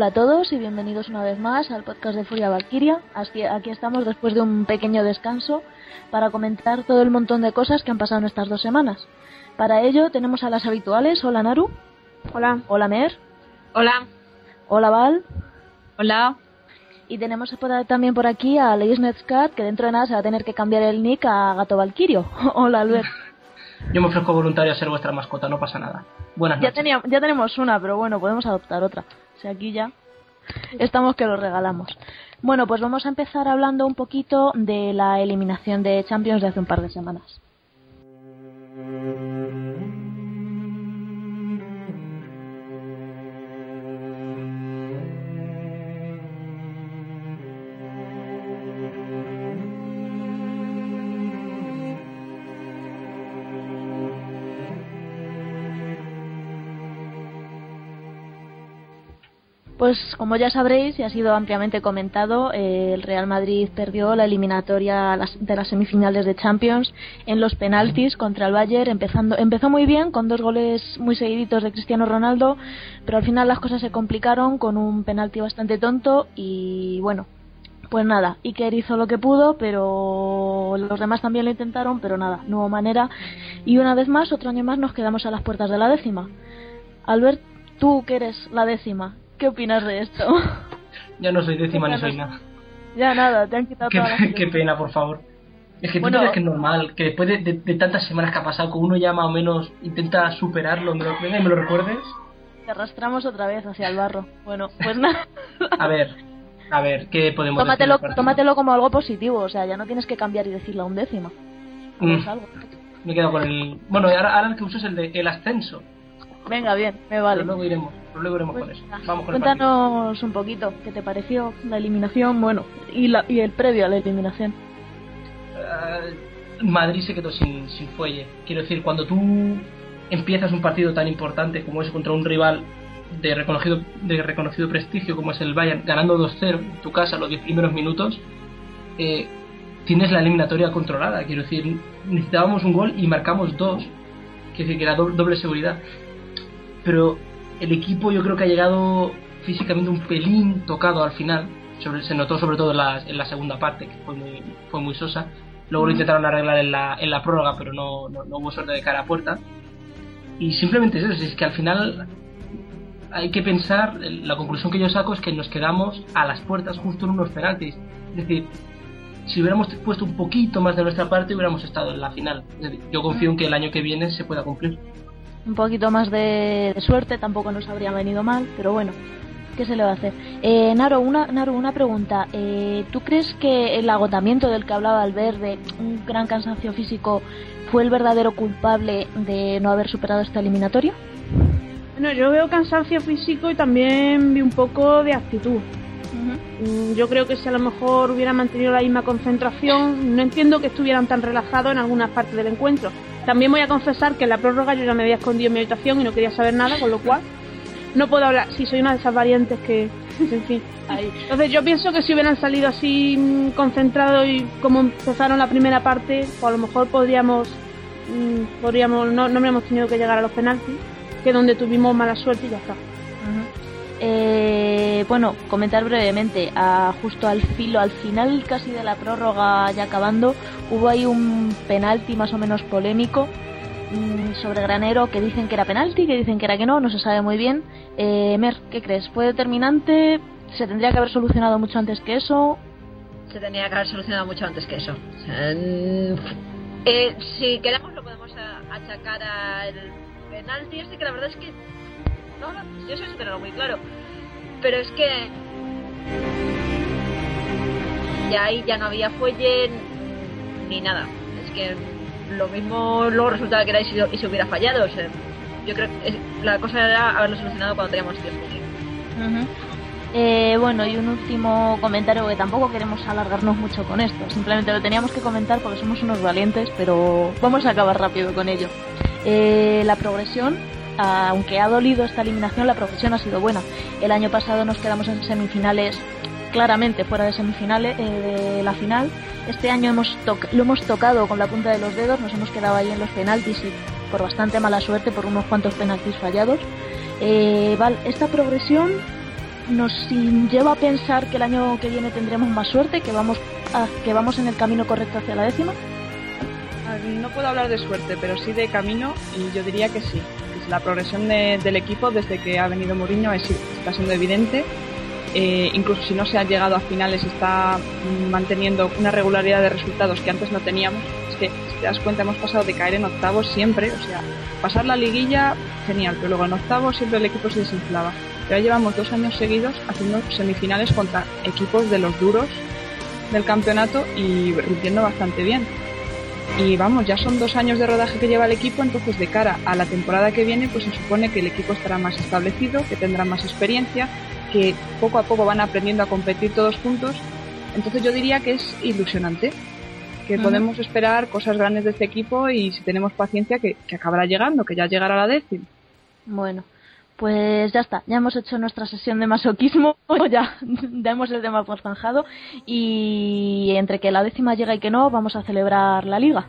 Hola a todos y bienvenidos una vez más al podcast de Furia Valkyria. Aquí estamos después de un pequeño descanso para comentar todo el montón de cosas que han pasado en estas dos semanas. Para ello tenemos a las habituales. Hola Naru. Hola. Hola Mer. Hola. Hola Val. Hola. Y tenemos también por aquí a Ladies Cat, que dentro de nada se va a tener que cambiar el nick a Gato Valkyrio. Hola Albert. Yo me ofrezco voluntario a ser vuestra mascota, no pasa nada. Buenas noches. Ya, ya tenemos una, pero bueno, podemos adoptar otra. Sea, aquí ya estamos que lo regalamos. Bueno, pues vamos a empezar hablando un poquito de la eliminación de Champions de hace un par de semanas. Pues como ya sabréis y ha sido ampliamente comentado, eh, el Real Madrid perdió la eliminatoria de las semifinales de Champions en los penaltis contra el Bayern. Empezando, empezó muy bien con dos goles muy seguiditos de Cristiano Ronaldo, pero al final las cosas se complicaron con un penalti bastante tonto y bueno, pues nada, Iker hizo lo que pudo, pero los demás también lo intentaron, pero nada, no hubo manera. Y una vez más, otro año más, nos quedamos a las puertas de la décima. Albert, tú que eres la décima, ¿Qué opinas de esto? Ya no soy décima ni soy nada. Ya nada, te han quitado qué, pena, por favor. Es que tú crees que es normal, que después de, tantas semanas que ha pasado, que uno ya más o menos intenta superarlo, me lo, venga y me lo recuerdes. Te arrastramos otra vez hacia el barro. Bueno, pues nada. A ver, a ver, ¿qué podemos tómatelo, Tómatelo como algo positivo, o sea, ya no tienes que cambiar y decir la undécima. Mm. Me he quedado con el... Bueno, ahora, ahora el que uso es el de el ascenso. Venga, bien, me vale. Pero luego iremos, luego iremos con eso. Vamos con Cuéntanos un poquito, ¿qué te pareció la eliminación? Bueno, y, la, y el previo a la eliminación. Uh, Madrid se quedó sin, sin fuelle. Quiero decir, cuando tú empiezas un partido tan importante como es contra un rival de reconocido, de reconocido prestigio como es el Bayern, ganando 2-0 en tu casa los 10 primeros minutos, eh, tienes la eliminatoria controlada. Quiero decir, necesitábamos un gol y marcamos dos. Quiero decir, que era doble seguridad pero el equipo yo creo que ha llegado físicamente un pelín tocado al final. Sobre, se notó sobre todo en la, en la segunda parte, que fue muy, fue muy sosa. Luego lo intentaron arreglar en la, en la prórroga, pero no, no, hubo suerte de cara a puerta. Y simplemente es eso, es que al final hay que pensar, la conclusión que yo saco es que nos quedamos a las puertas justo en unos penaltis. Es decir, si hubiéramos puesto un poquito más de nuestra parte, hubiéramos estado en la final. yo confío en que el año que viene se pueda cumplir un poquito más de, suerte tampoco nos habría venido mal, pero bueno, ¿qué se le va a hacer? Eh, Naro, una, Naro, una pregunta. Eh, ¿Tú crees que el agotamiento del que hablaba Albert, de un gran cansancio físico, fue el verdadero culpable de no haber superado esta eliminatoria? Bueno, yo veo cansancio físico y también vi un poco de actitud. Mm, yo creo que si a lo mejor hubieran mantenido la misma concentración, no entiendo que estuvieran tan relajados en algunas partes del encuentro. También voy a confesar que en la prórroga yo ya me había escondido en mi habitación y no quería saber nada, con lo cual no puedo hablar. Si soy una de esas variantes que, en fin. Entonces yo pienso que si hubieran salido así concentrados y como empezaron la primera parte, pues a lo mejor podríamos, mm, podríamos no, no habríamos tenido que llegar a los penaltis, que donde tuvimos mala suerte y ya está. Bueno, comentar brevemente, justo al filo, al final casi de la prórroga ya acabando, hubo ahí un penalti más o menos polémico mm, sobre Granero que dicen que era penalti, que dicen que era que no, no se sabe muy bien. Eh, Mer, ¿qué crees? ¿Fue determinante? ¿Se tendría que haber solucionado mucho antes que eso? Se tendría que haber solucionado mucho antes que eso. Eh, si queremos lo podemos achacar al penalti este que la verdad es que no, no, yo sé tenerlo muy claro. Pero es que. Ya ahí ya no había fuelle ni nada. Es que lo mismo luego resultaba que era y se, hubiera fallado. O sea, yo creo que la cosa era haberlo solucionado cuando teníamos tiempo. Eh, bueno, y un último comentario que tampoco queremos alargarnos mucho con esto, simplemente lo teníamos que comentar porque somos unos valientes, pero vamos a acabar rápido con ello. Eh, la progresión aunque ha dolido esta eliminación, la progresión ha sido buena. El año pasado nos quedamos en semifinales, claramente fuera de semifinales, eh, de la final. Este año hemos lo hemos tocado con la punta de los dedos, nos hemos quedado ahí en los penaltis y por bastante mala suerte, por unos cuantos penaltis fallados. Eh, esta progresión, nos lleva a pensar que el año que viene tendremos más suerte, que vamos, que vamos en el camino correcto hacia la décima? No puedo hablar de suerte, pero sí de camino y yo diría que sí. La progresión del equipo desde que ha venido Mourinho está siendo evidente. Eh, incluso si no se ha llegado a finales está manteniendo una regularidad de resultados que antes no teníamos. Es que, si te das cuenta, hemos pasado de caer en octavos siempre. O sea, pasar la liguilla, genial, pero luego en octavos siempre el equipo se desinflaba. Ya llevamos dos años seguidos haciendo semifinales contra equipos de los duros del campeonato y rindiendo bastante bien. Y vamos, ya son dos años de rodaje que lleva el equipo, entonces de cara a la temporada que viene, pues se supone que el equipo estará más establecido, que tendrá más experiencia, que poco a poco van aprendiendo a competir todos juntos. Entonces yo diría que es ilusionante, que podemos esperar cosas grandes de este equipo y si tenemos paciencia que, que acabará llegando, que ya llegará la décima. Bueno, pues ya está, ya hemos hecho nuestra sesión de masoquismo, ya, hemos el tema zanjado y entre que la décima llega y que no, vamos a celebrar la liga.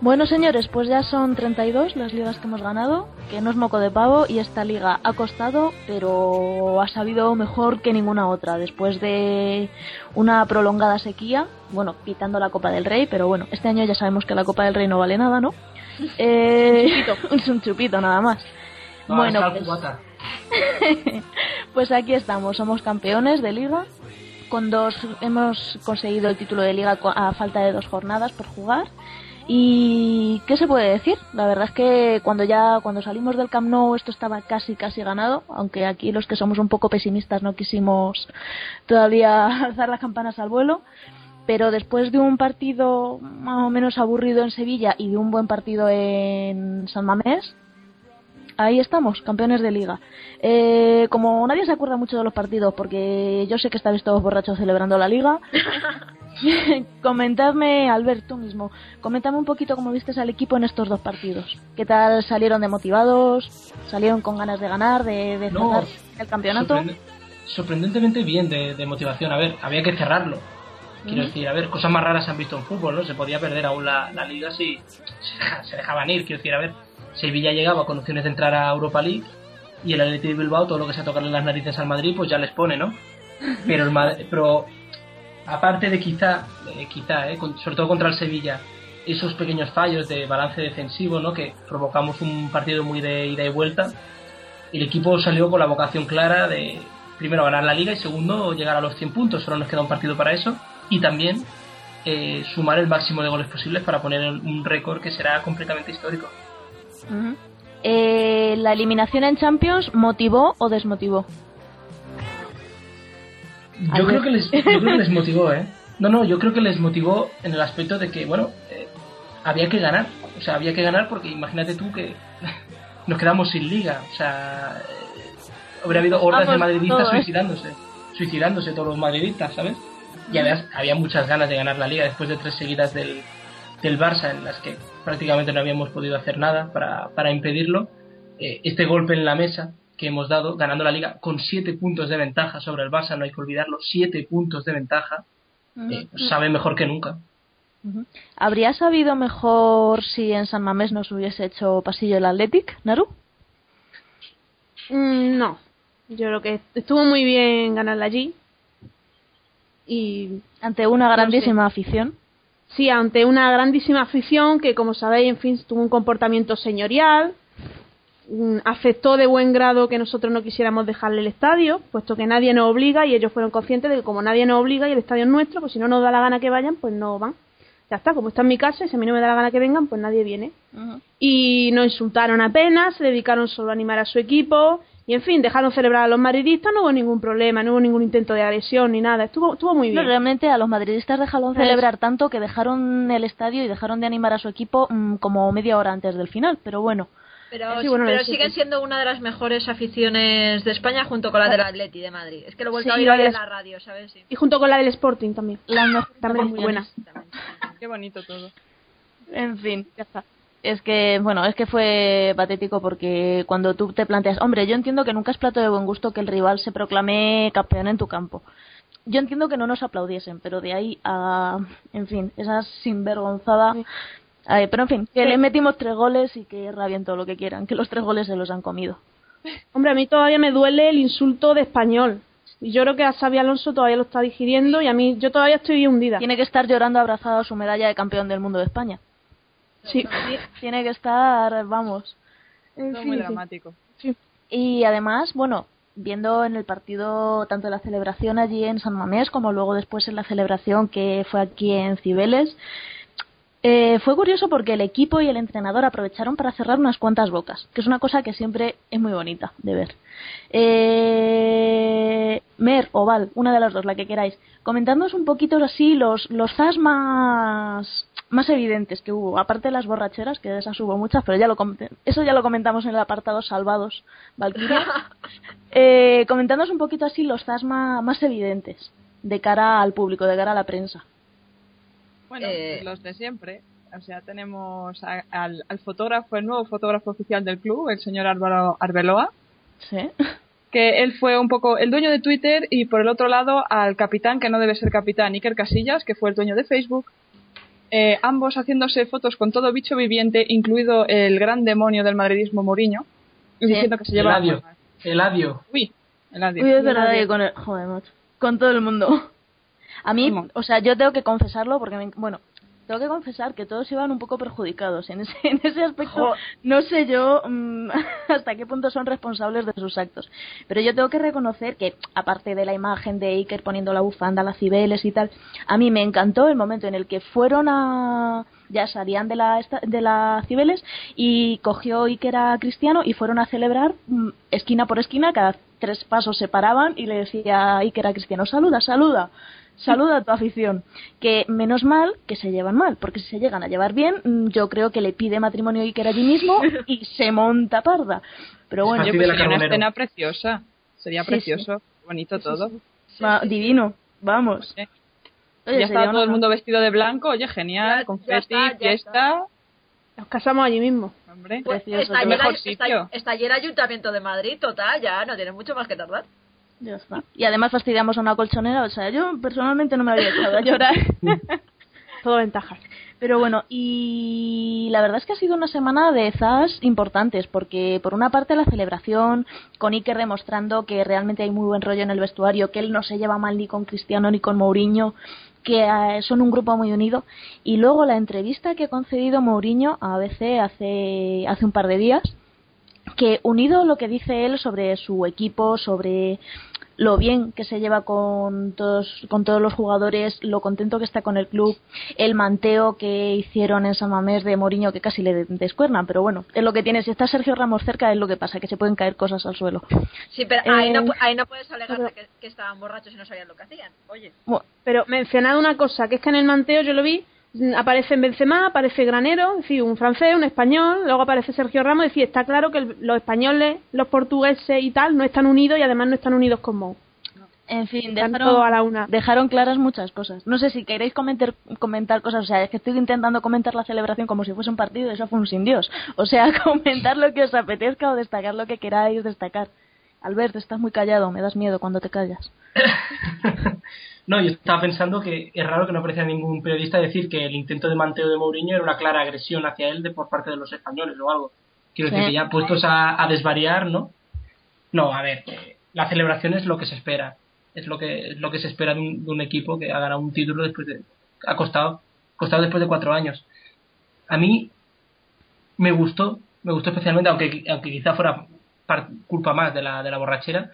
Bueno, señores, pues ya son 32 las ligas que hemos ganado, que no es moco de pavo y esta liga ha costado, pero ha sabido mejor que ninguna otra. Después de una prolongada sequía, bueno, quitando la Copa del Rey, pero bueno, este año ya sabemos que la Copa del Rey no vale nada, ¿no? Eh, es un chupito nada más. bueno, pues, pues aquí estamos, somos campeones de liga. Con dos hemos conseguido el título de liga a falta de dos jornadas por jugar ¿Y qué se puede decir? La verdad es que cuando ya cuando salimos del Camp Nou esto estaba casi casi ganado, aunque aquí los que somos un poco pesimistas no quisimos todavía alzar las campanas al vuelo, pero después de un partido más o menos aburrido en Sevilla y de un buen partido en San Mamés, ahí estamos, campeones de liga. Eh, como nadie se acuerda mucho de los partidos, porque yo sé que estáis todos borrachos celebrando la liga, comentadme, Albert, tú mismo, coméntame un poquito cómo viste al equipo en estos dos partidos. ¿Qué tal salieron de motivados? ¿Salieron con ganas de ganar, de, de el campeonato? sorprendentemente bien de, motivación. A ver, había que cerrarlo. Quiero decir, a ver, cosas más raras se han visto en fútbol, ¿no? Se podía perder aún la, liga si se, dejaban ir. Quiero decir, a ver, Sevilla llegaba con opciones de entrar a Europa League y el Athletic de Bilbao, todo lo que sea tocarle las narices al Madrid, pues ya les pone, ¿no? Pero, el pero aparte de quizá, eh, quizá eh, sobre todo contra el Sevilla, esos pequeños fallos de balance defensivo, ¿no? que provocamos un partido muy de ida y vuelta, el equipo salió con la vocación clara de primero ganar la liga y segundo llegar a los 100 puntos, solo nos queda un partido para eso, y también eh, sumar el máximo de goles posibles para poner un récord que será completamente histórico. ¿La eliminación en Champions motivó o desmotivó? Yo creo, que les, yo creo que les motivó, ¿eh? No, no, yo creo que les motivó en el aspecto de que, bueno, eh, había que ganar. O sea, había que ganar porque imagínate tú que nos quedamos sin liga. O sea, eh, habría habido hordas de madridistas ¿eh? suicidándose. Suicidándose todos los madridistas, ¿sabes? Y además había muchas ganas de ganar la liga después de tres seguidas del, del Barça en las que prácticamente no habíamos podido hacer nada para, para impedirlo. este golpe en la mesa que hemos dado, ganando la liga con siete puntos de ventaja sobre el Barça, no hay que olvidarlo, siete puntos de ventaja, eh, sabe mejor que nunca. ¿Habría sabido mejor si en San Mamés nos hubiese hecho pasillo el Athletic, Naru? Mm, no, yo creo que estuvo muy bien ganarla allí. Y ante una grandísima afición. Sí, ante una grandísima afición que, como sabéis, en fin, tuvo un comportamiento señorial, Mm, afectó de buen grado que nosotros no quisiéramos dejarle el estadio, puesto que nadie nos obliga y ellos fueron conscientes de que como nadie nos obliga y el estadio es nuestro, pues si no nos da la gana que vayan, pues no van. Ya está, como está en mi casa y si a mí no me da la gana que vengan, pues nadie viene. Y nos insultaron apenas, se dedicaron solo a animar a su equipo y en fin, dejaron celebrar a los madridistas, no hubo ningún problema, no hubo ningún intento de agresión ni nada, estuvo, estuvo muy bien. realmente a los madridistas dejaron celebrar tanto que dejaron el estadio y dejaron de animar a su equipo mm, como media hora antes del final, pero bueno. Pero, Sí, bueno, pero eso siguen sí. siendo una de las mejores aficiones de España junto con la del Atleti de Madrid. Es que lo he vuelto Sí, a oír hoy en la radio, ¿sabes? Sí. Y junto con la del Sporting también. Las mejores También muy buena. aficiones. También. Qué bonito todo. En fin, Ya está. Es que, bueno, es que fue patético porque cuando tú te planteas, hombre, yo entiendo que nunca es plato de buen gusto que el rival se proclame campeón en tu campo. Yo entiendo que no nos aplaudiesen, pero de ahí a, en fin, esa sinvergonzada. Sí. Ay, pero en fin, que Sí. le metimos tres goles y que rabien todo lo que quieran, que los tres goles se los han comido. Hombre, a mí todavía me duele el insulto de español. Y yo creo que a Xavi Alonso todavía lo está digiriendo y a mí yo todavía estoy hundida. Tiene que estar llorando abrazado a su medalla de campeón del mundo de España. Sí. Tiene que estar, vamos. En Todo fin, muy sí. dramático. Y además, bueno, viendo en el partido tanto la celebración allí en San Mamés como luego después en la celebración que fue aquí en Cibeles, eh, fue curioso porque el equipo y el entrenador aprovecharon para cerrar unas cuantas bocas, que es una cosa que siempre es muy bonita de ver. Eh, Mer o Val, una de las dos, la que queráis, comentándonos un poquito así los, los zas más, más evidentes que hubo, aparte de las borracheras, que de esas hubo muchas, pero ya lo com- eso ya lo comentamos en el apartado Salvados, Valkyria. eh, comentándonos un poquito así los zas ma- más evidentes de cara al público, de cara a la prensa. Bueno, Eh, los de siempre. O sea, tenemos a- al, al fotógrafo, el nuevo fotógrafo oficial del club, el señor Álvaro Arbeloa, Sí. que él fue un poco el dueño de Twitter y por el otro lado al capitán, que no debe ser capitán, Iker Casillas, que fue el dueño de Facebook. Eh, ambos haciéndose fotos con todo bicho viviente, incluido el gran demonio del madridismo Mourinho, y Sí. diciendo que se lleva Eladio. Eladio. Uy, Eladio. Uy, es verdad que con el... Joder, macho. Con todo el mundo. A mí, ¿Cómo? o sea, yo tengo que confesarlo porque, me- bueno, tengo que confesar que todos iban un poco perjudicados. En ese, en ese aspecto, no sé yo mm, hasta qué punto son responsables de sus actos. Pero yo tengo que reconocer que, aparte de la imagen de Iker poniendo la bufanda, las cibeles y tal, a mí me encantó el momento en el que fueron a. Ya salían de la, de la Cibeles y cogió Iker a Cristiano y fueron a celebrar mm, esquina por esquina, cada tres pasos se paraban y le decía a Iker a Cristiano: saluda, saluda saluda a tu afición. Que menos mal que se llevan mal, porque si se llegan a llevar bien, mm, yo creo que le pide matrimonio a Iker allí mismo y se monta parda. Pero bueno, la sería una escena preciosa. Sería Sí, precioso, bonito todo. va- divino, vamos. Oye, Oye, ya está todo una- el mundo vestido de blanco, oye, genial, Ya- ya confeti, está, ya fiesta, Nos casamos allí mismo. hombre. Pues Precioso, está, mejor sitio. está, está allí el Ayuntamiento de Madrid, total, ya no tiene mucho más que tardar. Ya está. Y además fastidiamos a una colchonera, o sea, yo personalmente no me había echado a llorar. Todo ventajas. Pero bueno, y la verdad es que ha sido una semana de zas importantes, porque por una parte la celebración, con Iker demostrando que realmente hay muy buen rollo en el vestuario, que él no se lleva mal ni con Cristiano ni con Mourinho, que eh, son un grupo muy unido, y luego la entrevista que ha concedido Mourinho a ABC hace, hace un par de días, que unido lo que dice él sobre su equipo, sobre lo bien que se lleva con todos, con todos los jugadores, lo contento que está con el club, el manteo que hicieron en San Mamés de Moriño que casi le descuernan, pero bueno, es lo que tiene, si está Sergio Ramos cerca es lo que pasa, que se pueden caer cosas al suelo. Sí, pero ahí, no, Eh, ahí no puedes alegar pero- que, que estaban borrachos y no sabían lo que hacían. Oye, Bueno, Pero mencionad una cosa, que es que en el manteo yo lo vi, aparece Benzema, aparece Granero, es decir, un francés, un español, luego aparece Sergio Ramos, es decir, está claro que el- los españoles, los portugueses y tal no están unidos y además no están unidos con Mou. en fin, dejaron, todo a la una. dejaron claras muchas cosas. No sé si queréis comentar, comentar cosas, o sea, es que estoy intentando comentar la celebración como si fuese un partido, eso fue un sin Dios. O sea, comentar lo que os apetezca o destacar lo que queráis destacar. Albert, estás muy callado, me das miedo cuando te callas. No, yo estaba pensando que es raro que no apareciera ningún periodista decir que el intento de manteo de Mourinho era una clara agresión hacia él de por parte de los españoles o algo. Quiero decir Sí. que ya puestos a, a desvariar, ¿no? No, a ver, la celebración es lo que se espera. Es lo que, es lo que se espera de un, de un equipo que ha ganado un título después de. ha costado, costado después de cuatro años. A mí me gustó, me gustó especialmente, aunque, aunque quizá fuera culpa más de la, de la borrachera,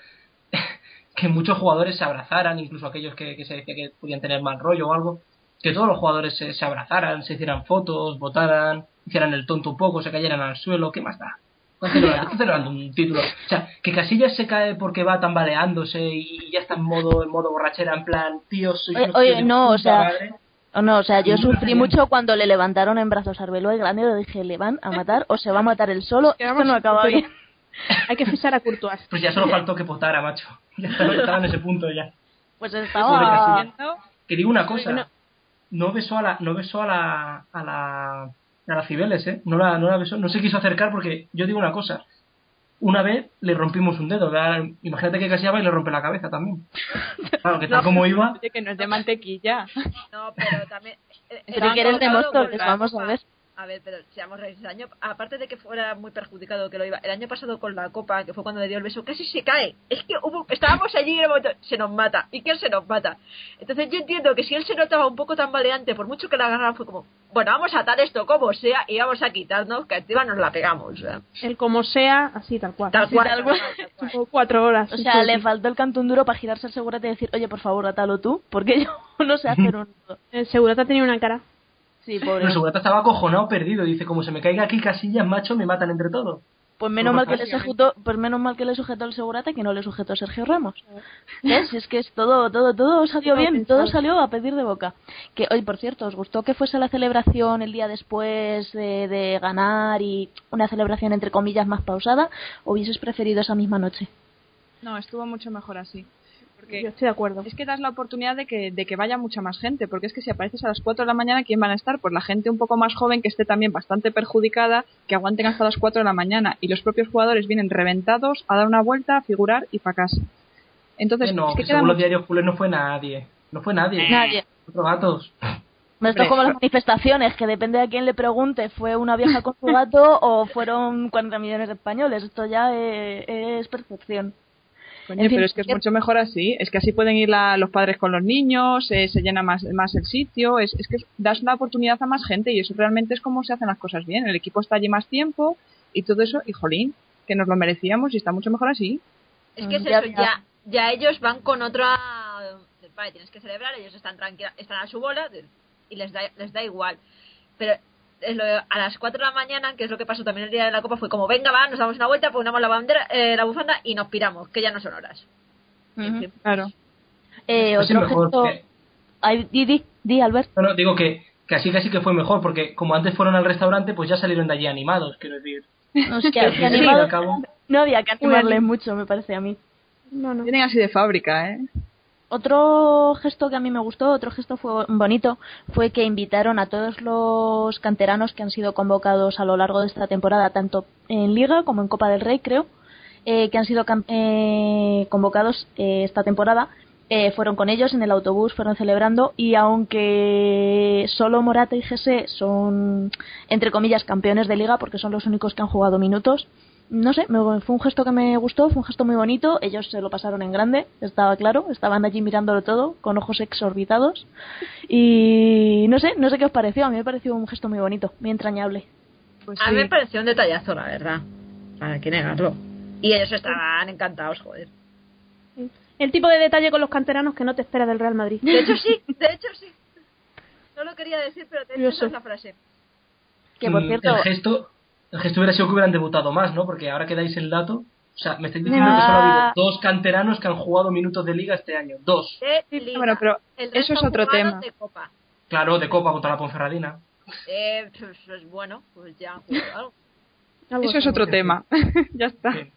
que muchos jugadores se abrazaran, incluso aquellos que, que se decía que podían tener mal rollo o algo, que todos los jugadores se, se abrazaran, se hicieran fotos, votaran, hicieran el tonto un poco, se cayeran al suelo, ¿qué más da? Están celebrando, están celebrando un título. O sea, que Casillas se cae porque va tambaleándose y ya está en modo, en modo borrachera, en plan, tío, soy Oye, no, o sea, madre. O no, o sea, yo sufrí mucho cuando le levantaron en brazos a Arbeloa y Grande y dije, le van a matar o se va a matar el solo. Esto no acaba bien. Hay que fichar a Courtois. Pues ya solo faltó que potara, macho. Ya estaba, estaba en ese punto ya. Pues estaba... Que digo una cosa, no besó a la, no besó a la, a la, a la Cibeles, eh. No la, no la besó, no se quiso acercar porque yo digo una cosa. Una vez le rompimos un dedo, ¿verdad? imagínate que casi va y le rompe la cabeza también. Claro, que tal como iba. Que no es de mantequilla. No, pero también. eh, Pero eh, que eres de no, vamos a ver. A ver, pero seamos realistas. El año, aparte de que fuera muy perjudicado que lo iba, el año pasado con la copa, que fue cuando le dio el beso, casi se cae. Es que hubo, estábamos allí y en el momento, se nos mata. ¿Y quién se nos mata? Entonces yo entiendo que si él se notaba un poco tambaleante, por mucho que la agarraran, fue como, bueno, vamos a atar esto como sea y vamos a quitarnos, que encima nos la pegamos. El como sea, así tal cual. Tal cual. tal cual. tal cual. Como cuatro horas. O sea, sí, le sí. faltó el cantón duro para girarse al segurata y decir, oye, por favor, atalo tú, porque yo no sé hacer un. El segurata tenía una cara. Sí, Pero pobre. el segurata estaba acojonado, perdido. Dice, como se me caiga aquí casillas, macho, me matan entre todos. Pues menos mal que le sujetó, pues menos mal que le sujetó el segurata que no le sujetó Sergio Ramos. ¿Ves? Es que es todo, todo, todo salió bien, todo salió a pedir de boca. Que hoy, por cierto, ¿os gustó que fuese la celebración el día después de, de ganar y una celebración entre comillas más pausada? ¿O hubieses preferido esa misma noche? No, estuvo mucho mejor así. Porque Yo estoy de acuerdo. es que das la oportunidad de que, de que vaya mucha más gente, porque es que si apareces a las 4 de la mañana, ¿quién van a estar? Pues la gente un poco más joven que esté también bastante perjudicada, que aguanten hasta las 4 de la mañana, y los propios jugadores vienen reventados a dar una vuelta, a figurar y para casa. Entonces, Eh, no, es que según los diarios culés no fue nadie. No fue nadie. Nadie. Cuatro gatos. Esto Hombre. como las manifestaciones, que depende de quién le pregunte, ¿fue una vieja con su gato o fueron 40 millones de españoles? Esto ya eh, es percepción. Coño, En fin, pero es que es ¿qué- mucho mejor así. Es que así pueden ir la- los padres con los niños, eh, se llena más, más el sitio. Es, es que das la oportunidad a más gente y eso realmente es como se hacen las cosas bien. El equipo está allí más tiempo y todo eso. Y jolín, que nos lo merecíamos y está mucho mejor así. Es que es eso, ya. ya, ellos van con otra. Vale, tienes que celebrar, ellos están tranquilos, están a su bola y les da, les da igual. Pero a las 4 de la mañana, que es lo que pasó también el día de la Copa, fue como: venga, va, nos damos una vuelta, ponemos la bandera, eh, la bufanda y nos piramos, que ya no son horas. Claro. Eh, Pues sí, otro mejor. gesto... porque- Ay, di, di, di, Albert. No, no, digo que, que así casi que fue mejor, porque como antes fueron al restaurante, pues ya salieron de allí animados, quiero decir. No, es que Al al fin y animado- al cabo. no había que animarle mucho, me parece a mí. No, no. Vienen así de fábrica, ¿eh? Otro gesto que a mí me gustó, otro gesto fue bonito, fue que invitaron a todos los canteranos que han sido convocados a lo largo de esta temporada, tanto en Liga como en Copa del Rey, creo, eh, que han sido eh, convocados eh, esta temporada. Eh, fueron con ellos en el autobús, fueron celebrando y aunque solo Morata y Gese son, entre comillas, campeones de liga porque son los únicos que han jugado minutos, no sé, me- fue un gesto que me gustó, fue un gesto muy bonito, ellos se lo pasaron en grande, estaba claro, estaban allí mirándolo todo con ojos exorbitados y no sé, no sé qué os pareció, a mí me pareció un gesto muy bonito, muy entrañable. Pues A mí me pareció un detallazo, la verdad. Para que negarlo. Y ellos estaban encantados, joder. El tipo de detalle con los canteranos que no te espera del Real Madrid. De hecho, sí, de hecho, sí. No lo quería decir, pero esa es la frase. Que por cierto, El gesto, gesto hubiera sido que hubieran debutado más, ¿no? Porque ahora que dais el dato, o sea, me estáis diciendo que solo ha habido dos canteranos que han jugado minutos de liga este año. Dos. De liga. bueno, pero eso es otro tema. De copa. Claro, de Copa contra la Ponferradina. Eh, pues, pues, bueno, pues ya han jugado algo. Algo Eso es otro tema. ya está. Sí.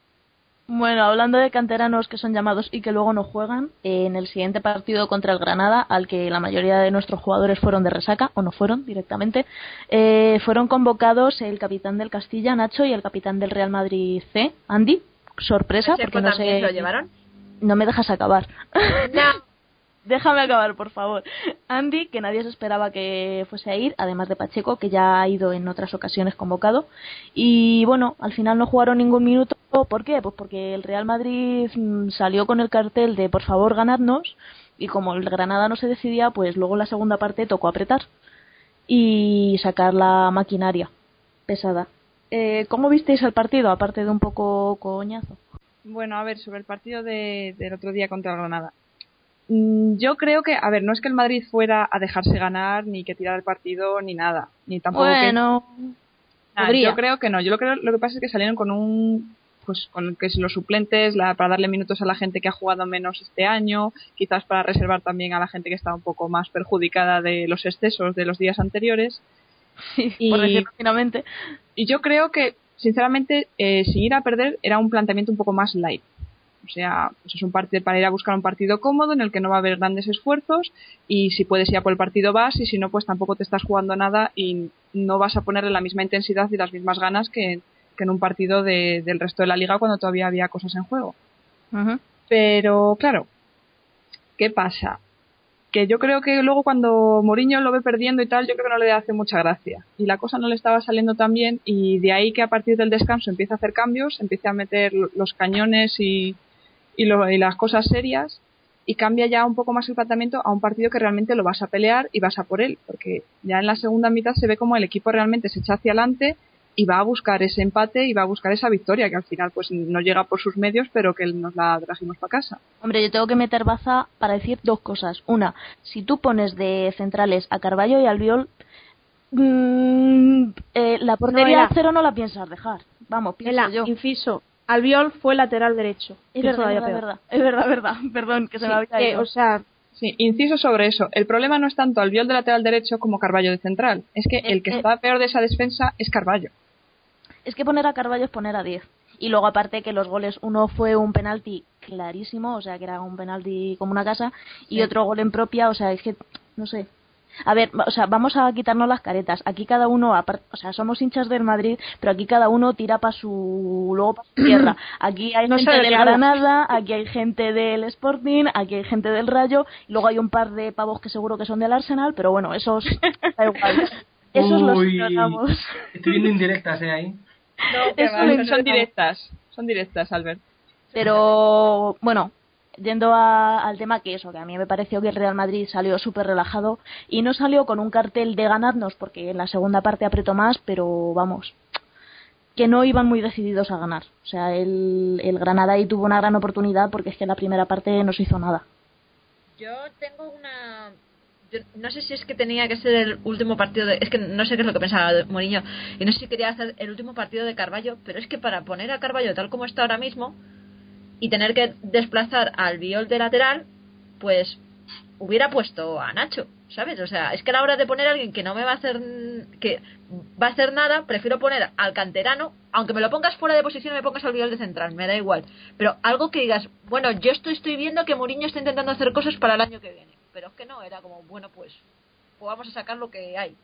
Bueno, hablando de canteranos que son llamados y que luego no juegan, eh, en el siguiente partido contra el Granada, al que la mayoría de nuestros jugadores fueron de resaca, o no fueron directamente, eh, fueron convocados el capitán del Castilla, Nacho, y el capitán del Real Madrid C, Andy. Sorpresa, ¿Ese porque no sé. lo llevaron? No me dejas acabar. No. Déjame acabar, por favor. Andy, que nadie se esperaba que fuese a ir, además de Pacheco, que ya ha ido en otras ocasiones convocado. Y bueno, al final no jugaron ningún minuto. ¿Por qué? Pues porque el Real Madrid mm, salió con el cartel de por favor ganadnos. Y como el Granada no se decidía, pues luego la segunda parte tocó apretar y sacar la maquinaria pesada. Eh, ¿Cómo visteis el partido, aparte de un poco coñazo? Bueno, a ver, sobre el partido de- del otro día contra Granada. Mm, Yo creo que, a ver, no es que el Madrid fuera a dejarse ganar, ni que tirar el partido, ni nada. Ni tampoco que- Bueno, Nah, podría. yo creo que no. Yo lo, creo, lo que pasa es que salieron con un pues con que los suplentes, la, para darle minutos a la gente que ha jugado menos este año, quizás para reservar también a la gente que está un poco más perjudicada de los excesos de los días anteriores. y, por decirlo finalmente. Y yo creo que, sinceramente, eh, sin ir a perder era un planteamiento un poco más light. O sea, pues es un partido para ir a buscar un partido cómodo en el que no va a haber grandes esfuerzos y si puedes ir a por el partido vas y si no, pues tampoco te estás jugando nada y no vas a ponerle la misma intensidad y las mismas ganas que, en un partido del resto de la liga cuando todavía había cosas en juego. Pero claro, ¿qué pasa? Que yo creo que luego cuando Mourinho lo ve perdiendo y tal, yo creo que no le hace mucha gracia. Y la cosa no le estaba saliendo tan bien y de ahí que a partir del descanso empieza a hacer cambios, empieza a meter los cañones y, y, y las cosas serias y cambia ya un poco más el tratamiento a un partido que realmente lo vas a pelear y vas a por él, porque ya en la segunda mitad se ve como el equipo realmente se echa hacia adelante y va a buscar ese empate y va a buscar esa victoria que al final pues no llega por sus medios pero que nos la trajimos para casa. Hombre, yo tengo que meter baza para decir dos cosas. Una, si tú pones de centrales a Carballo y Albiol, mmm, eh, la portería no cero no la piensas dejar. Vamos, pienso yo. Inciso, Albiol fue lateral derecho. Es verdad, es verdad, es verdad, verdad, Perdón, que se me había ido. o sea, Sí, inciso sobre eso. El problema no es tanto Albiol de lateral derecho como Carballo de central. Es que el que está peor de esa defensa es Carballo es que poner a Carballo es poner a 10. Y luego aparte que los goles, uno fue un penalti clarísimo, o sea que era un penalti como una casa, y otro gol en propia, o sea, es que, no sé. A ver, o sea, vamos a quitarnos las caretas. Aquí cada uno, o sea, somos hinchas del Madrid, pero aquí cada uno tira para su, luego para su tierra. Aquí hay gente del Granada, aquí hay gente del Sporting, aquí hay gente del Rayo, y luego hay un par de pavos que seguro que son del Arsenal, pero bueno, esos, da igual. Esos los Estoy viendo indirectas, ¿eh? Ahí. No, son directas, son directas, Albert. Pero bueno, yendo al tema que eso, que a mí me pareció que el Real Madrid salió súper relajado y no salió con un cartel de ganarnos porque en la segunda parte apretó más, pero vamos, que no iban muy decididos a ganar. O sea, el, el Granada ahí tuvo una gran oportunidad porque es que en la primera parte no se hizo nada. Yo tengo una no sé si es que tenía que ser el último partido de. Es que no sé qué es lo que pensaba Mourinho. Y no sé si quería hacer el último partido de Carballo. Pero es que para poner a Carballo tal como está ahora mismo y tener que desplazar al Viol de lateral, pues hubiera puesto a Nacho. ¿Sabes? O sea, es que a la hora de poner a alguien que no me va a hacer. que va a hacer nada, prefiero poner al canterano. Aunque me lo pongas fuera de posición, me pongas al Viol de central, me da igual. Pero algo que digas, bueno, yo estoy, viendo que Mourinho está intentando hacer cosas para el año que viene pero es que no, era como, bueno, pues, pues, vamos a sacar lo que hay.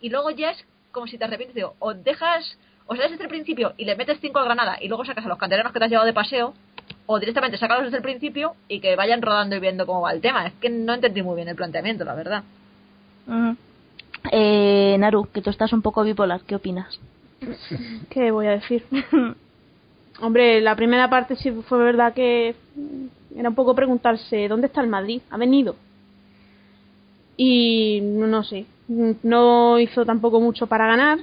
Y luego ya es como si te arrepientes, o dejas, o sales desde el principio y le metes 5 a Granada y luego sacas a los canteranos que te has llevado de paseo, o directamente sacarlos desde el principio y que vayan rodando y viendo cómo va el tema. Es que no entendí muy bien el planteamiento, la verdad. eh, Naru, que tú estás un poco bipolar, ¿qué opinas? ¿Qué voy a decir? Hombre, la primera parte sí fue verdad que era un poco preguntarse, ¿dónde está el Madrid? ¿Ha venido? y no sé, no hizo tampoco mucho para ganar.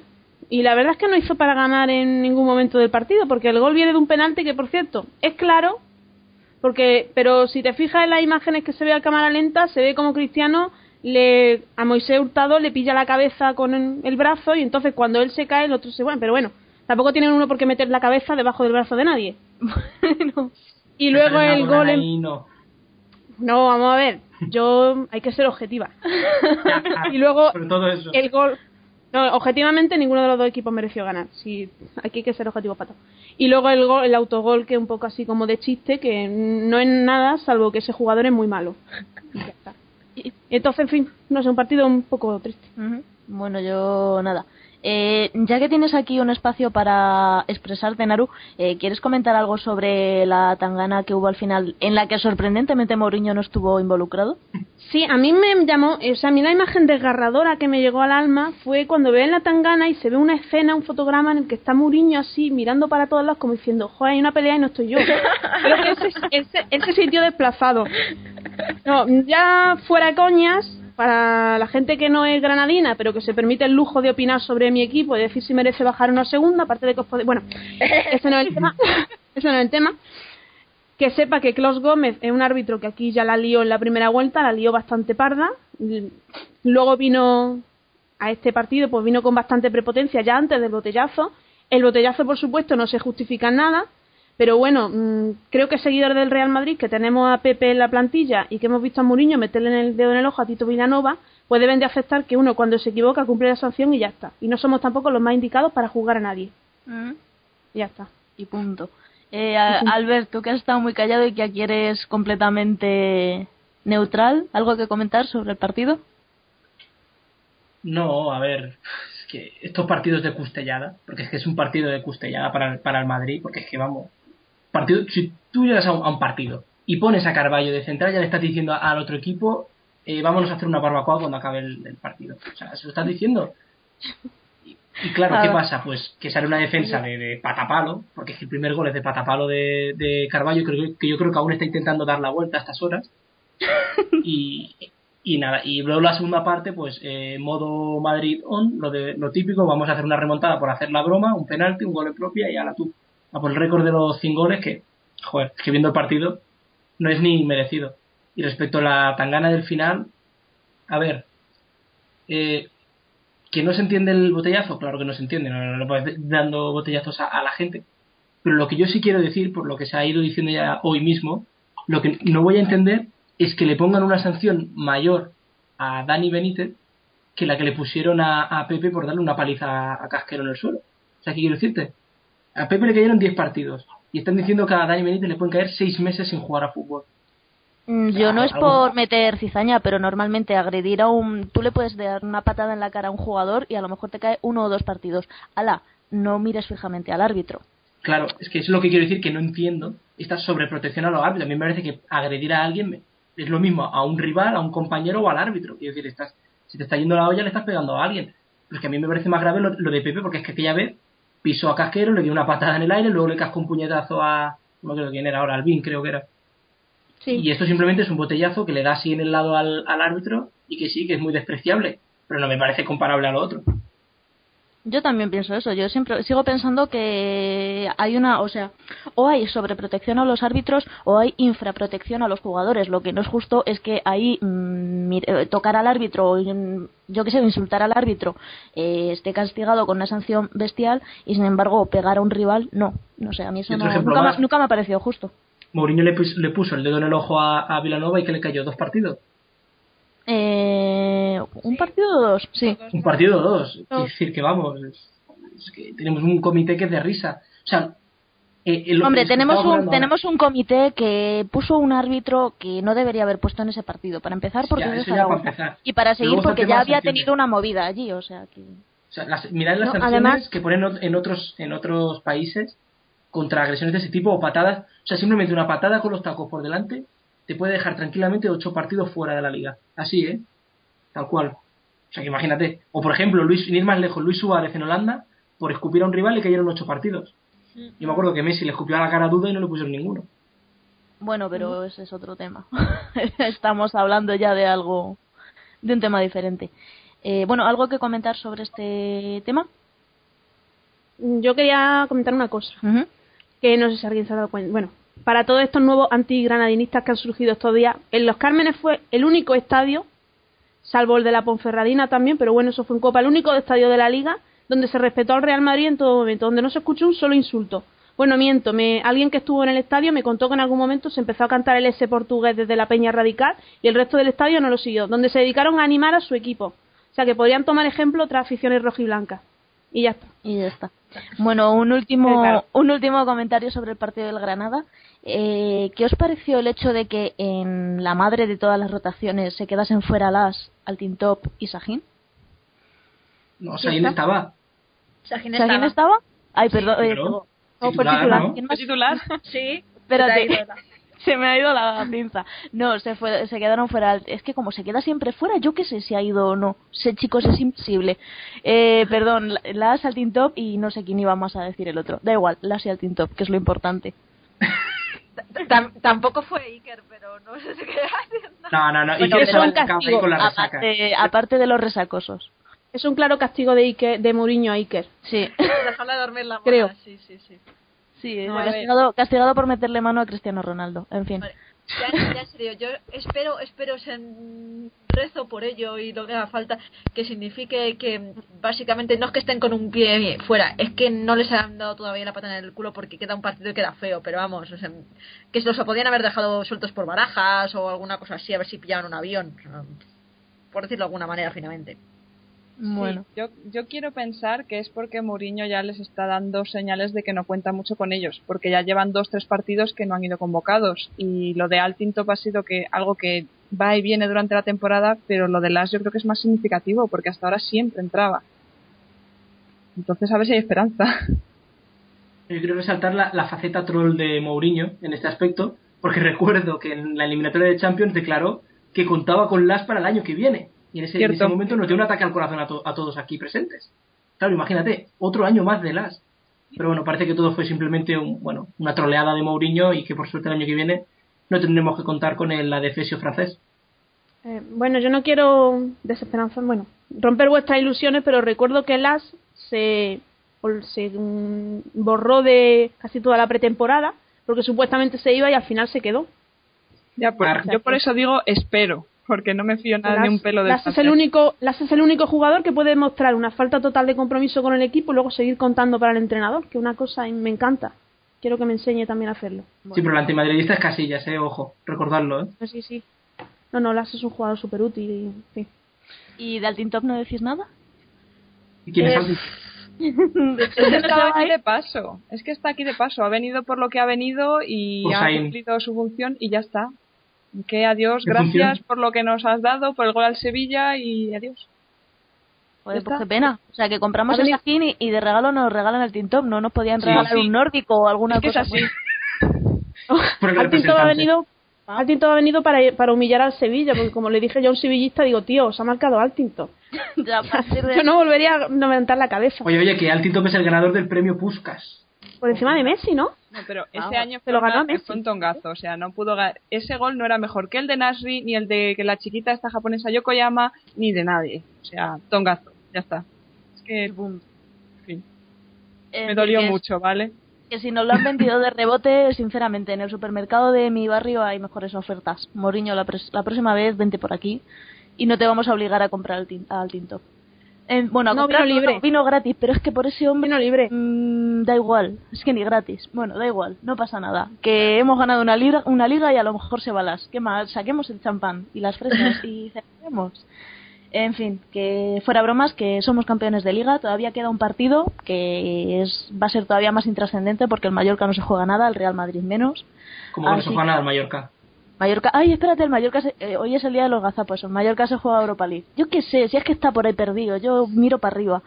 Y la verdad es que no hizo para ganar en ningún momento del partido, porque el gol viene de un penalti que, por cierto, es claro, porque pero si te fijas en las imágenes que se ve a cámara lenta, se ve como Cristiano le a Moisés Hurtado le pilla la cabeza con el brazo y entonces cuando él se cae el otro se bueno, pero bueno, tampoco tienen uno por qué meter la cabeza debajo del brazo de nadie. Y luego el gol no. no, vamos a ver, yo hay que ser objetiva. y luego el gol. No, objetivamente ninguno de los dos equipos mereció ganar. Sí, aquí hay que ser objetivo para todo. Y luego el gol, el autogol que es un poco así como de chiste, que no es nada salvo que ese jugador es muy malo. y entonces, en fin, no sé, un partido un poco triste. Bueno, yo nada. Eh, ya que tienes aquí un espacio para expresarte, Naru, eh, ¿quieres comentar algo sobre la tangana que hubo al final, en la que sorprendentemente Mourinho no estuvo involucrado? Sí, a mí me llamó, o sea, a mí la imagen desgarradora que me llegó al alma fue cuando veo en la tangana y se ve una escena, un fotograma en el que está Mourinho así, mirando para todos lados como diciendo, joder, hay una pelea y no estoy yo. Creo que ese, ese, ese sitio desplazado. No, ya fuera coñas, para la gente que no es granadina, pero que se permite el lujo de opinar sobre mi equipo y decir si merece bajar una segunda, aparte de que os podéis... Bueno, ese no es el tema. ese no es el tema. Que sepa que Klaus Gómez es un árbitro que aquí ya la lió en la primera vuelta, la lió bastante parda. Luego vino a este partido, pues vino con bastante prepotencia ya antes del botellazo. El botellazo, por supuesto, no se justifica en nada, Pero bueno, mm, creo que seguidores del Real Madrid, que tenemos a Pepe en la plantilla y que hemos visto a Mourinho meterle en el dedo en el ojo a Tito Villanova, pues deben de aceptar que uno cuando se equivoca cumple la sanción y ya está. Y no somos tampoco los más indicados para jugar a nadie. Mm. Ya está. Y punto. Eh, a- Albert, tú que has estado muy callado y que aquí eres completamente neutral, ¿algo que comentar sobre el partido? No, a ver, es que estos partidos de Custellada, porque es que es un partido de Custellada para, el- para el Madrid, porque es que vamos, partido, si tú llegas a un, a un partido y pones a Carballo de central, ya le estás diciendo al otro equipo, eh, vámonos a hacer una barbacoa cuando acabe el, el partido. O sea, se lo estás diciendo. Y, y claro, ¿qué pasa? Pues que sale una defensa de, de patapalo, porque es el primer gol es de patapalo de, de Carballo, creo, que yo creo que aún está intentando dar la vuelta a estas horas. Y, y nada, y luego la segunda parte, pues eh, modo Madrid on, lo, de, lo típico, vamos a hacer una remontada por hacer la broma, un penalti, un gol en propia y ahora tú. A por el récord de los 100 goles que, joder, que viendo el partido no es ni merecido. Y respecto a la tangana del final, a ver, eh, que no se entiende el botellazo, claro que no se entiende, no, no, puedes dando botellazos a, a la gente. Pero lo que yo sí quiero decir, por lo que se ha ido diciendo ya hoy mismo, lo que no voy a entender es que le pongan una sanción mayor a Dani Benítez que la que le pusieron a, a Pepe por darle una paliza a, a Casquero en el suelo. O sea, ¿qué quiero decirte? A Pepe le cayeron 10 partidos y están diciendo que a Dani Benítez le pueden caer 6 meses sin jugar a fútbol. Mm, Yo no es por meter cizaña, pero normalmente agredir a un... Tú le puedes dar una patada en la cara a un jugador y a lo mejor te cae uno o dos partidos. Ala, no mires fijamente al árbitro. Claro, es que es lo que quiero decir que no entiendo esta sobreprotección a los árbitros. A mí me parece que agredir a alguien es lo mismo a un rival, a un compañero o al árbitro. Quiero decir, estás, si te está yendo la olla, le estás pegando a alguien. Pero es que a mí me parece más grave lo, lo de Pepe, porque es que aquella vez pisó a Casquero, le dio una patada en el aire, luego le cascó un puñetazo a. No acuerdo quién era ahora, Albín creo que era. Sí. Y esto simplemente es un botellazo que le da así en el lado al, al árbitro y que sí, que es muy despreciable, pero no me parece comparable a lo otro. Yo también pienso eso. Yo siempre sigo pensando que hay una, o sea, o hay sobreprotección a los árbitros o hay infraprotección a los jugadores. Lo que no es justo es que ahí mm, eh, tocar al árbitro, mm, yo que sé, insultar al árbitro, eh, esté castigado con una sanción bestial y sin embargo pegar a un rival, no. No sé, a mí eso no- nunca, más. me, nunca me ha parecido justo. Mourinho le, pus- le puso el dedo en el ojo a, a Vilanova y que le cayó dos partidos. Eh, ¿Un partido o dos? Sí. Un partido o dos. No. Es decir, que vamos, es, es que tenemos un comité que es de risa. O sea, eh, el- Hombre, tenemos un, tenemos un comité que puso un árbitro que no debería haber puesto en ese partido. Para empezar, porque Ya, es de eso ya para empezar. Y para seguir, porque ya había sanciones. tenido una movida allí. O sea, que. O sea, las, mirad las No, sanciones además- que ponen en otros, en otros países contra agresiones de ese tipo o patadas. O sea, simplemente una patada con los tacos por delante te puede dejar tranquilamente ocho partidos fuera de la liga. Así, ¿eh? Tal cual. O sea, que imagínate. O por ejemplo, Luis, sin ir más lejos, Luis Suárez en Holanda, por escupir a un rival le cayeron ocho partidos. Yo me acuerdo que Messi le escupió a la cara a Duda y no le pusieron ninguno. Bueno, pero ese es otro tema. Estamos hablando ya de algo. de un tema diferente. Eh, bueno, ¿algo que comentar sobre este tema? Yo quería comentar una cosa, que no sé si alguien se ha dado cuenta. Bueno, para todos estos nuevos antigranadinistas que han surgido estos días, en Los Cármenes fue el único estadio, salvo el de la Ponferradina también, pero bueno, eso fue en Copa, el único estadio de la Liga donde se respetó al Real Madrid en todo momento, donde no se escuchó un solo insulto. Bueno, miento, me, alguien que estuvo en el estadio me contó que en algún momento se empezó a cantar el S portugués desde la Peña Radical y el resto del estadio no lo siguió, donde se dedicaron a animar a su equipo. O sea que podrían tomar ejemplo otras aficiones rojiblancas. Y ya está. Y ya está. Bueno, un último, Sí, claro. un último comentario sobre el partido del Granada. Eh, ¿Qué os pareció el hecho de que en la madre de todas las rotaciones se quedasen fuera Las, Altintop y Sajín? No, sea, ahí no estaba. ¿Sajín estaba. estaba? Ay, perdón. eh, Pero, No, fue titular, titular. ¿no? ¿quién ¿Fue más? titular? Sí. Espérate. se la- me ha ido la pinza. No, se fue, se quedaron fuera. Es que como se queda siempre fuera, yo qué sé si ha ido o no. Sé, chicos, es imposible. Eh, perdón, Las, Altintop y no sé quién iba más a decir el otro. Da igual, Las y Altintop, que es lo importante. Tam- tampoco fue Iker, pero no sé qué haciendo. No, no, no. Y Bueno, estaba un castigo, con la resaca. aparte, aparte de los resacosos. Es un claro castigo de Iker, de Mourinho a Iker. Sí, Dejarla dormir la Creo. Sí, sí, sí. sí, No, castigado, castigado por meterle mano a Cristiano Ronaldo. En fin. Vale. Ya, ya, en serio, yo espero, espero, ser, rezo por ello y lo que haga falta, que signifique que básicamente no es que estén con un pie fuera, es que no les han dado todavía la pata en el culo porque queda un partido y queda feo, pero vamos, o sea, que se los podían haber dejado sueltos por barajas o alguna cosa así, a ver si pillaban un avión, por decirlo de alguna manera, finalmente. Bueno. yo, yo quiero pensar que es porque Mourinho ya les está dando señales de que no cuenta mucho con ellos, porque ya llevan dos, tres partidos que no han ido convocados. Y lo de Altintop ha sido que algo que va y viene durante la temporada, pero lo de Las yo creo que es más significativo, porque hasta ahora siempre entraba. Entonces a ver si hay esperanza. Yo quiero resaltar la, la faceta troll de Mourinho en este aspecto, porque recuerdo que en la eliminatoria de Champions declaró que contaba con Las para el año que viene y en ese, momento nos dio un ataque al corazón a, todos aquí presentes. Claro, imagínate, otro año más de las. Pero bueno, parece que todo fue simplemente un, bueno, una troleada de Mourinho y que por suerte el año que viene no tendremos que contar con el adefesio francés. Eh, bueno, yo no quiero desesperanzar, bueno, romper vuestras ilusiones, pero recuerdo que Las se, se mm, borró de casi toda la pretemporada porque supuestamente se iba y al final se quedó. Ya, pues, yo por eso digo espero, porque no me fío nada ni un pelo de Las es el único Las es el único jugador que puede mostrar una falta total de compromiso con el equipo y luego seguir contando para el entrenador, que una cosa me encanta. Quiero que me enseñe también a hacerlo. Sí, pero el antimadridista es Casillas, eh, ojo, recordarlo, ¿eh? Sí, sí. No, no, Las es un jugador súper útil y, sí. ¿Y de Altintop no decís nada? ¿Y quién es eh, es que está aquí de paso. Es que está aquí de paso. Ha venido por lo que ha venido y pues ha cumplido su función y ya está. Que adiós, gracias por lo que nos has dado, por el gol al Sevilla y adiós. Pues qué pena. O sea, que compramos el skin y, de regalo nos regalan el Tintop. No nos podían regalar un nórdico o alguna cosa así. al Tintop ha venido ha venido para, para humillar al Sevilla, porque como le dije yo a un sevillista, digo, tío, os ha marcado Altinto. yo no volvería a levantar la cabeza. Oye, oye, que Altinto es el ganador del premio Puskas. Por encima de Messi, ¿no? No, pero ese año fue, lo ganó fue un tongazo, o sea, no pudo ese gol no era mejor que el de Nasri, ni el de que la chiquita esta japonesa Yokoyama, ni de nadie. O sea, tongazo, ya está. Es que, boom. En fin. Eh, Me dolió mucho, ¿vale? Que si nos lo han vendido de rebote, sinceramente, en el supermercado de mi barrio hay mejores ofertas. Moriño, la, la próxima vez vente por aquí y no te vamos a obligar a comprar al tinto bueno, no, vino libre. vino gratis, pero es que por ese hombre. Vino libre. Mm, da igual, es que ni gratis. Bueno, da igual, no pasa nada. Que hemos ganado una liga, una liga y a lo mejor se balas. ¿Qué más? Saquemos el champán y las fresas y cerremos. En fin, que fuera bromas, que somos campeones de liga. Todavía queda un partido que es, va a ser todavía más intrascendente porque el Mallorca no se juega nada, el Real Madrid menos. ¿Cómo no se juega nada el Mallorca? Mallorca, ay, espérate, el Mallorca, eh, hoy es el día de los gazapos, el Mallorca se juega Europa League. Yo qué sé, si es que está por ahí perdido, yo miro para arriba.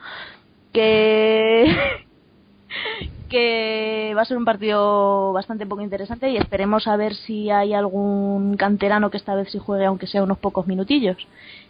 Que que va a ser un partido bastante poco interesante y esperemos a ver si hay algún canterano que esta vez sí juegue aunque sea unos pocos minutillos.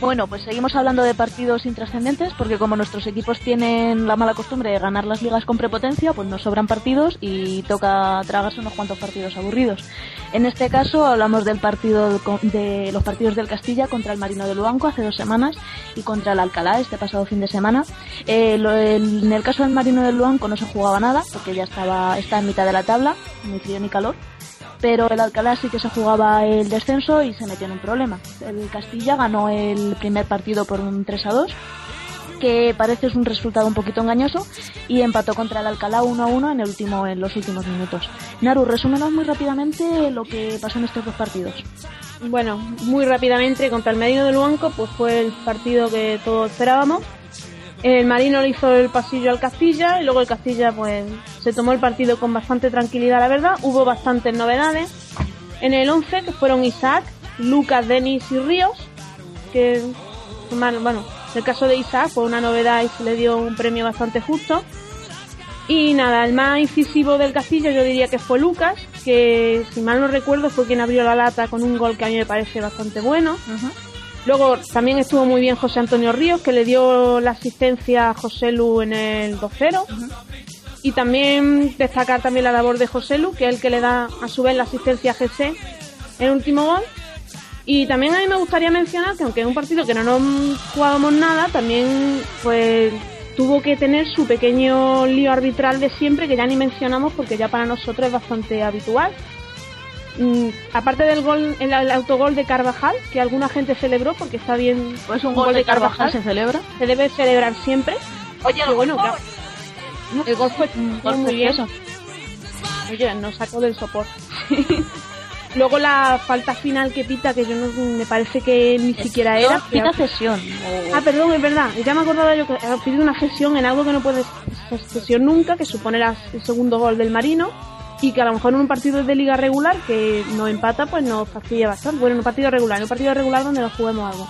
Bueno, pues seguimos hablando de partidos intrascendentes porque como nuestros equipos tienen la mala costumbre de ganar las ligas con prepotencia, pues nos sobran partidos y toca tragarse unos cuantos partidos aburridos. En este caso hablamos del partido de los partidos del Castilla contra el Marino de Luanco hace dos semanas y contra el Alcalá este pasado fin de semana. Eh, en el caso del Marino de Luanco no se jugaba nada porque ya estaba está en mitad de la tabla, ni frío ni calor pero el Alcalá sí que se jugaba el descenso y se metió en un problema. El Castilla ganó el primer partido por un 3 a 2, que parece es un resultado un poquito engañoso, y empató contra el Alcalá 1 a 1 en, el último, en los últimos minutos. Naru, resúmenos muy rápidamente lo que pasó en estos dos partidos. Bueno, muy rápidamente contra el Medino del Luanco, pues fue el partido que todos esperábamos el Marino le hizo el pasillo al Castilla y luego el Castilla pues se tomó el partido con bastante tranquilidad, la verdad. Hubo bastantes novedades. En el 11 que fueron Isaac, Lucas, Denis y Ríos, que bueno, en el caso de Isaac fue una novedad y se le dio un premio bastante justo. Y nada, el más incisivo del Castillo yo diría que fue Lucas, que si mal no recuerdo fue quien abrió la lata con un gol que a mí me parece bastante bueno. Luego también estuvo muy bien José Antonio Ríos, que le dio la asistencia a José Lu en el 2-0. Y también destacar también la labor de José Lu, que es el que le da a su vez la asistencia a GC en el último gol. Y también a mí me gustaría mencionar que aunque es un partido que no nos jugábamos nada, también pues tuvo que tener su pequeño lío arbitral de siempre, que ya ni mencionamos porque ya para nosotros es bastante habitual. Mm, aparte del gol, el, autogol de Carvajal, que alguna gente celebró porque está bien. Pues un, gol, de Carvajal, se celebra. Se debe celebrar siempre. Oye, el bueno, el gol fue, muy bien. Oye, nos sacó del soporte. Luego la falta final que pita, que yo no me parece que ni siquiera era. Pita cesión. Ah, perdón, es verdad. Ya me acordaba yo que ha pedido una cesión en algo que no puede ser cesión nunca, que supone el segundo gol del Marino. Y que a lo mejor en un partido de liga regular que nos empata, pues nos fastidia bastante. Bueno, en un partido regular, en un partido regular donde nos juguemos algo.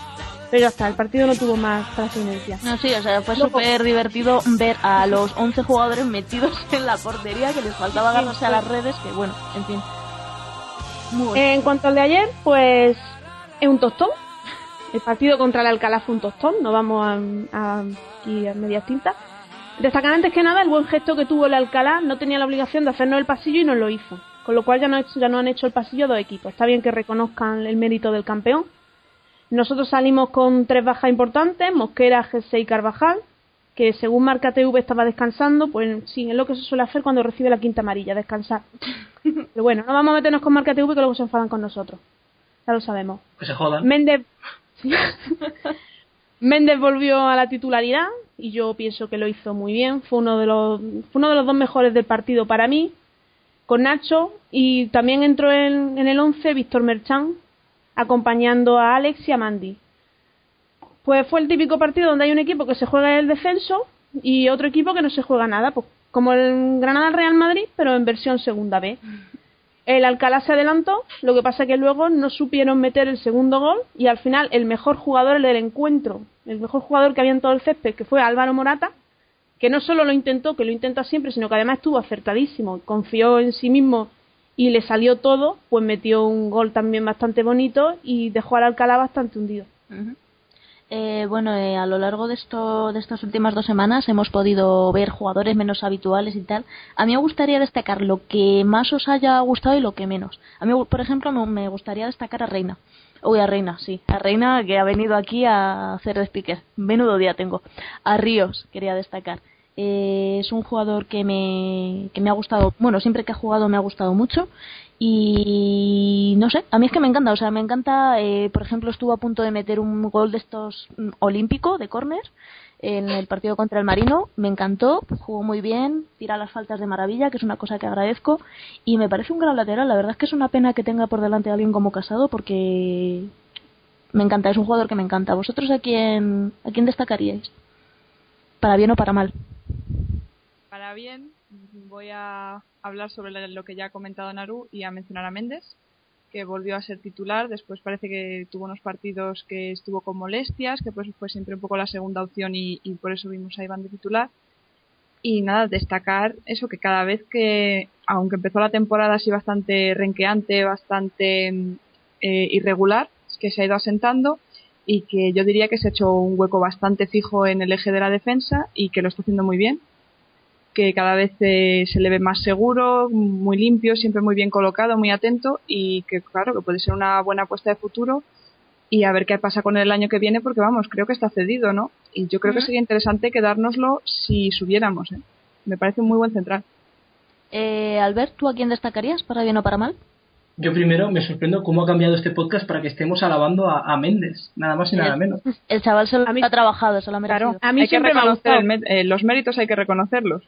Pero ya está, el partido no tuvo más trascendencia. No, sí, o sea, fue súper divertido ver a los 11 jugadores metidos en la portería, que les faltaba agarrarse a las redes, que bueno, en fin. En cuanto al de ayer, pues es un tostón. El partido contra el Alcalá fue un tostón, no vamos a, aquí a medias tintas. Destacar antes que nada el buen gesto que tuvo el Alcalá, no tenía la obligación de hacernos el pasillo y no lo hizo. Con lo cual ya no, ya no han hecho el pasillo dos equipos. Está bien que reconozcan el mérito del campeón. Nosotros salimos con tres bajas importantes, Mosquera, G6 y Carvajal que según Marca TV estaba descansando, pues sí, es lo que se suele hacer cuando recibe la quinta amarilla, descansar. Pero bueno, no vamos a meternos con Marca TV que luego se enfadan con nosotros. Ya lo sabemos. Que se jodan. Méndez... Méndez volvió a la titularidad y yo pienso que lo hizo muy bien. Fue uno de los, fue uno de los dos mejores del partido para mí, con Nacho, y también entró en, el 11 Víctor Merchán, acompañando a Alex y a Mandy pues fue el típico partido donde hay un equipo que se juega el descenso y otro equipo que no se juega nada, pues como el Granada Real Madrid, pero en versión segunda B. El Alcalá se adelantó, lo que pasa que luego no supieron meter el segundo gol y al final el mejor jugador del encuentro, el mejor jugador que había en todo el césped, que fue Álvaro Morata, que no solo lo intentó, que lo intenta siempre, sino que además estuvo acertadísimo, confió en sí mismo y le salió todo, pues metió un gol también bastante bonito y dejó al Alcalá bastante hundido. Eh, bueno, eh, a lo largo de, esto, de estas últimas dos semanas hemos podido ver jugadores menos habituales y tal. A mí me gustaría destacar lo que más os haya gustado y lo que menos. A mí, por ejemplo, me gustaría destacar a Reina. Uy, a Reina, sí. A Reina que ha venido aquí a hacer de speaker. Menudo día tengo. A Ríos quería destacar. Eh, es un jugador que me, que me ha gustado, bueno, siempre que ha jugado me ha gustado mucho y no sé, a mí es que me encanta, o sea, me encanta, eh, por ejemplo, estuvo a punto de meter un gol de estos mm, olímpico de córner en el partido contra el Marino, me encantó, jugó muy bien, tira las faltas de maravilla, que es una cosa que agradezco, y me parece un gran lateral, la verdad es que es una pena que tenga por delante a alguien como Casado, porque me encanta, es un jugador que me encanta. ¿Vosotros a quién, a quién destacaríais? ¿Para bien o para mal? Para bien, voy a hablar sobre lo que ya ha comentado Naru y a mencionar a Méndez, que volvió a ser titular. Después parece que tuvo unos partidos que estuvo con molestias, que pues fue siempre un poco la segunda opción y, por eso vimos a Iván de titular. Y nada, destacar eso, que cada vez que, aunque empezó la temporada así bastante renqueante, bastante eh, irregular, que se ha ido asentando y que yo diría que se ha hecho un hueco bastante fijo en el eje de la defensa y que lo está haciendo muy bien que cada vez eh, se le ve más seguro, muy limpio, siempre muy bien colocado, muy atento y que claro que puede ser una buena apuesta de futuro y a ver qué pasa con él el año que viene porque vamos, creo que está cedido, ¿no? Y yo creo que sería interesante quedárnoslo si subiéramos, ¿eh? Me parece un muy buen central. Eh, Albert, ¿tú a quién destacarías, para bien o para mal? Yo primero me sorprendo cómo ha cambiado este podcast para que estemos alabando a, Méndez, nada más y nada menos. El chaval solo ha trabajado, solo ha Claro, a mí siempre me gusta. Eh, los méritos hay que reconocerlos.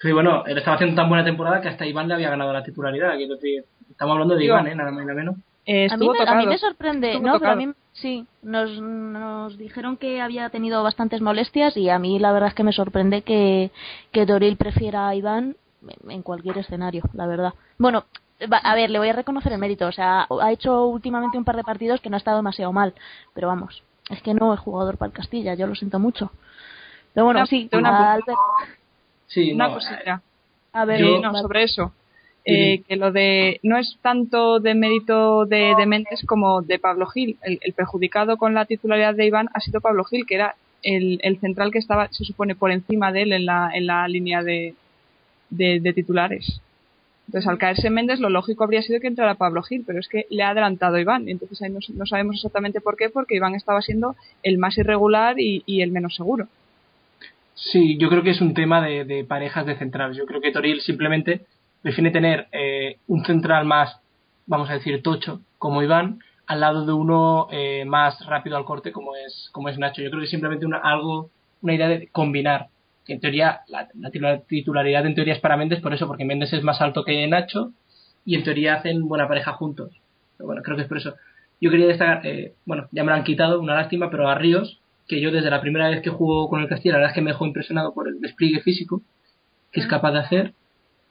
Sí, bueno, él estaba haciendo tan buena temporada que hasta Iván le había ganado la titularidad. Quiero decir, estamos hablando de Iván, ¿eh? Nada más y nada menos. Eh, a, mí me, a, mí me, sorprende, no, pero a mí sí, nos, nos dijeron que había tenido bastantes molestias y a mí la verdad es que me sorprende que, que Doril prefiera a Iván en cualquier escenario, la verdad. Bueno, a ver, le voy a reconocer el mérito. O sea, ha hecho últimamente un par de partidos que no ha estado demasiado mal. Pero vamos, es que no es jugador para el Castilla, yo lo siento mucho. Pero bueno, sí, Sí, una no, cosita. A ver, Yo- no, sobre eso. Eh, que lo de no es tanto de mérito de, de Méndez como de Pablo Gil. El, el perjudicado con la titularidad de Iván ha sido Pablo Gil, que era el, el central que estaba, se supone, por encima de él en la, en la línea de, de, de titulares. Entonces, al caerse Méndez, lo lógico habría sido que entrara Pablo Gil, pero es que le ha adelantado Iván. Entonces ahí no, no sabemos exactamente por qué, porque Iván estaba siendo el más irregular y, el menos seguro. Sí, yo creo que es un tema de, parejas de centrales. Yo creo que Toril simplemente prefiere tener eh, un central más, vamos a decir, tocho, como Iván, al lado de uno eh, más rápido al corte, como es, como es Nacho. Yo creo que simplemente una, algo, una idea de combinar. Que en teoría, la, la titula- titularidad en teoría es para Méndez, por eso, porque Méndez es más alto que Nacho y en teoría hacen buena pareja juntos. Pero bueno, creo que es por eso. Yo quería destacar, eh, bueno, ya me lo han quitado, una lástima, pero a Ríos, que yo desde la primera vez que jugó con el Castilla, la verdad es que me dejó impresionado por el despliegue físico que es capaz de hacer.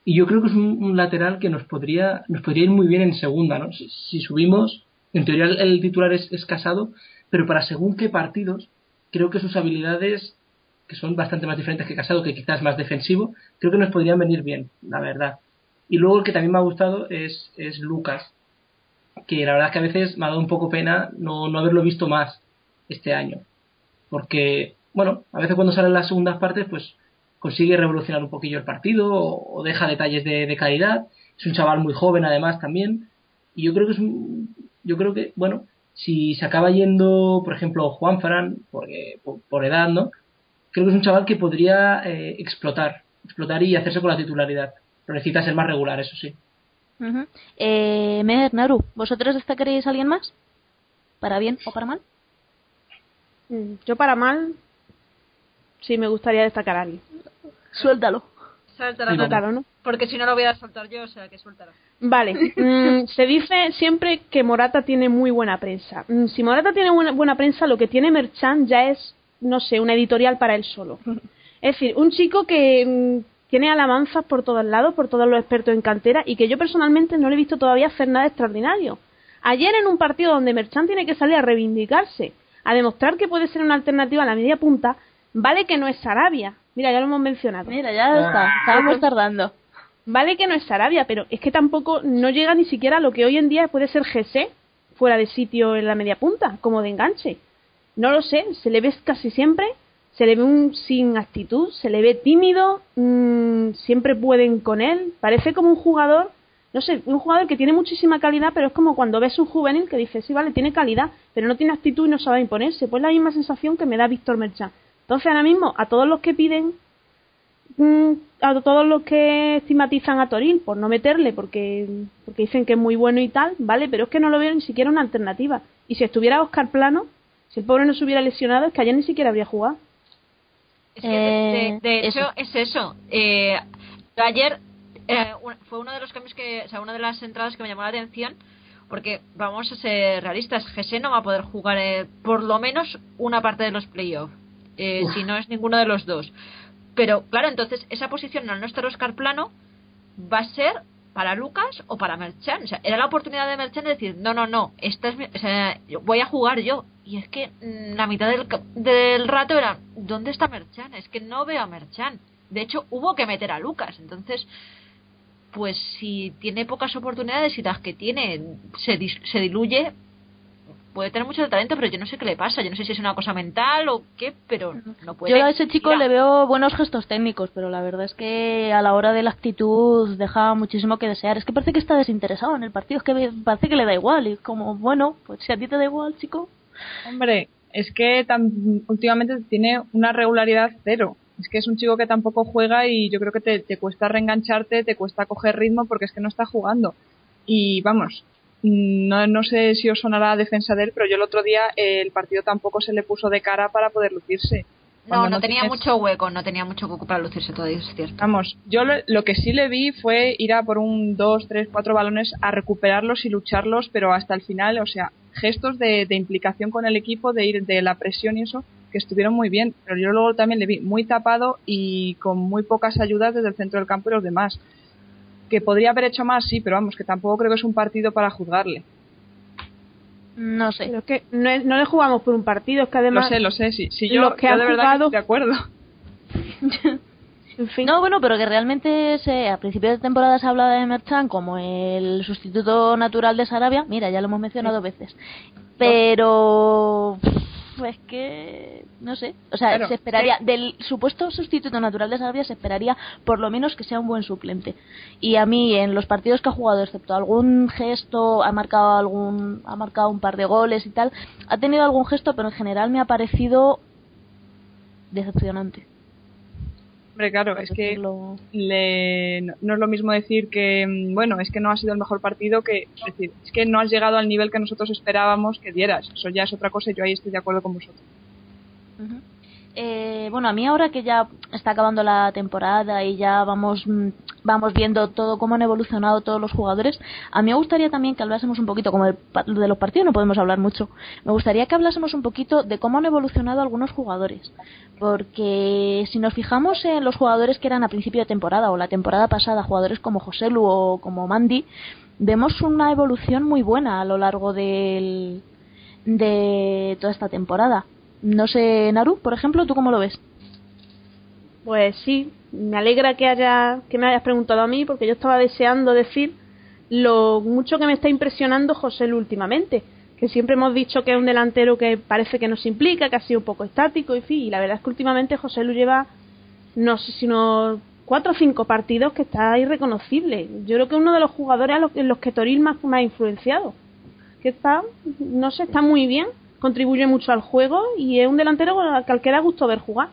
Y yo creo que es un, un lateral que nos podría, nos podría ir muy bien en segunda, ¿no? Si, si subimos, en teoría el, el titular es, es casado, pero para según qué partidos, creo que sus habilidades, que son bastante más diferentes que casado, que quizás más defensivo, creo que nos podrían venir bien, la verdad. Y luego el que también me ha gustado es, es Lucas, que la verdad es que a veces me ha dado un poco pena no, no haberlo visto más este año. Porque, bueno, a veces cuando salen las segundas partes, pues consigue revolucionar un poquillo el partido o, deja detalles de, de calidad. Es un chaval muy joven además también. Y yo creo que es un, yo creo que, bueno, si se acaba yendo, por ejemplo, Juan Fran, porque, por, por edad, ¿no? Creo que es un chaval que podría eh, explotar, explotar y hacerse con la titularidad. Pero necesita ser más regular, eso sí. Ujú. eh, Mer, Naru, ¿vosotros destacaréis a alguien más? ¿Para bien o para mal? Mm, Yo para mal, sí me gustaría destacar a alguien. Suéltalo. Suéltalo. Claro, ¿no? Porque si no lo voy a soltar yo, o sea que suéltalo. Vale, mm, se dice siempre que Morata tiene muy buena prensa. Mm, si Morata tiene buena, buena prensa, lo que tiene Merchan ya es, no sé, una editorial para él solo. Es decir, un chico que mm, tiene alabanzas por todos lados, por todos los expertos en cantera, y que yo personalmente no le he visto todavía hacer nada extraordinario. Ayer en un partido donde Merchan tiene que salir a reivindicarse, a demostrar que puede ser una alternativa a la media punta, vale que no es Sarabia. Mira, ya lo hemos mencionado. Mira, ya está. Estábamos tardando. Vale que no es Sarabia, pero es que tampoco no llega ni siquiera a lo que hoy en día puede ser GC fuera de sitio en la media punta, como de enganche. No lo sé, se le ve casi siempre, se le ve un sin actitud, se le ve tímido, mm, siempre pueden con él, parece como un jugador, no sé, un jugador que tiene muchísima calidad, pero es como cuando ves un juvenil que dice, sí, vale, tiene calidad, pero no tiene actitud y no sabe imponerse, pues la misma sensación que me da Víctor Merchan. Entonces ahora mismo, a todos los que piden mm, a todos los que estigmatizan a Toril por no meterle porque, porque dicen que es muy bueno y tal, vale, pero es que no lo veo ni siquiera una alternativa. Y si estuviera Oscar Plano, si el pobre no se hubiera lesionado, es que ayer ni siquiera habría jugado. Es que, de- de, Eh, de hecho, eso. es eso. Eh, yo ayer eh, fue uno de los cambios que, o sea, una de las entradas que me llamó la atención, porque vamos a ser realistas, GC no va a poder jugar eh, por lo menos una parte de los playoffs, eh, si no es ninguno de los dos. Pero claro, entonces esa posición al no estar Oscar Plano va a ser para Lucas o para Merchan. O sea, era la oportunidad de Merchan de decir, no, no, no, esta es mi- o sea, voy a jugar yo. Y es que mm, la mitad del, del rato era, ¿dónde está Merchan? Es que no veo a Merchan. De hecho, hubo que meter a Lucas. Entonces, pues si tiene pocas oportunidades y las que tiene se, dis- se diluye, puede tener mucho talento, pero yo no sé qué le pasa. Yo no sé si es una cosa mental o qué, pero no puede. Yo a ese chico Mira, le veo buenos gestos técnicos, pero la verdad es que a la hora de la actitud deja muchísimo que desear. Es que parece que está desinteresado en el partido, es que parece que le da igual. Y como, bueno, pues si a ti te da igual, chico. Hombre, es que tam- últimamente tiene una regularidad cero. Es que es un chico que tampoco juega y yo creo que te, te cuesta reengancharte, te cuesta coger ritmo porque es que no está jugando. Y vamos, no, no sé si os sonará la defensa de él, pero yo el otro día eh, el partido tampoco se le puso de cara para poder lucirse. No, no tenía tienes- mucho hueco, no tenía mucho hueco para lucirse todavía, es cierto. Vamos, yo lo, lo que sí le vi fue ir a por un, dos, tres, cuatro balones a recuperarlos y lucharlos, pero hasta el final, o sea, gestos de, de implicación con el equipo, de ir de la presión y eso, que estuvieron muy bien. Pero yo luego también le vi muy tapado y con muy pocas ayudas desde el centro del campo y los demás. Que podría haber hecho más, sí, pero vamos, que tampoco creo que es un partido para juzgarle. No sé. Pero es que no, es- no le jugamos por un partido, es que Lo además sé, lo sé, sí. sí yo, los que yo han de verdad que jugado- estoy de acuerdo. En fin. No, bueno, pero que realmente se, a principios de temporada se hablaba de Merchan como el sustituto natural de Sarabia. Mira, ya lo hemos mencionado dos veces. Pero es que no sé, o sea, se esperaría del supuesto sustituto natural de Sarabia se esperaría por lo menos que sea un buen suplente. Y a mí en los partidos que ha jugado, excepto algún gesto, ha marcado algún ha marcado un par de goles y tal, ha tenido algún gesto, pero en general me ha parecido decepcionante. Hombre, claro, es que le, no, es lo mismo decir que, mm, bueno, es que no ha sido el mejor partido que, es decir, es que no has llegado al nivel que nosotros esperábamos que dieras. Eso ya es otra cosa y yo ahí estoy de acuerdo con vosotros. Eh, bueno, a mí ahora que ya está acabando la temporada y ya vamos mm, vamos viendo todo cómo han evolucionado todos los jugadores, a mí me gustaría también que hablásemos un poquito, como de, los partidos no podemos hablar mucho, me gustaría que hablásemos un poquito de cómo han evolucionado algunos jugadores, porque si nos fijamos en los jugadores que eran a principio de temporada o la temporada pasada, jugadores como José Lu o como Mandy, vemos una evolución muy buena a lo largo del, de toda esta temporada. No sé, Naru, por ejemplo, ¿tú cómo lo ves? Pues sí, me alegra que haya que me hayas preguntado a mí porque yo estaba deseando decir lo mucho que me está impresionando José Lu últimamente, que siempre hemos dicho que es un delantero que parece que nos implica, que ha sido un poco estático y fin, y la verdad es que últimamente José Lu lleva no sé si unos cuatro o cinco partidos que está irreconocible. Yo creo que es uno de los jugadores en los que Toril más, más ha influenciado. Que está, no sé, está muy bien contribuye mucho al juego y es un delantero al que cualquiera gusto ver jugar.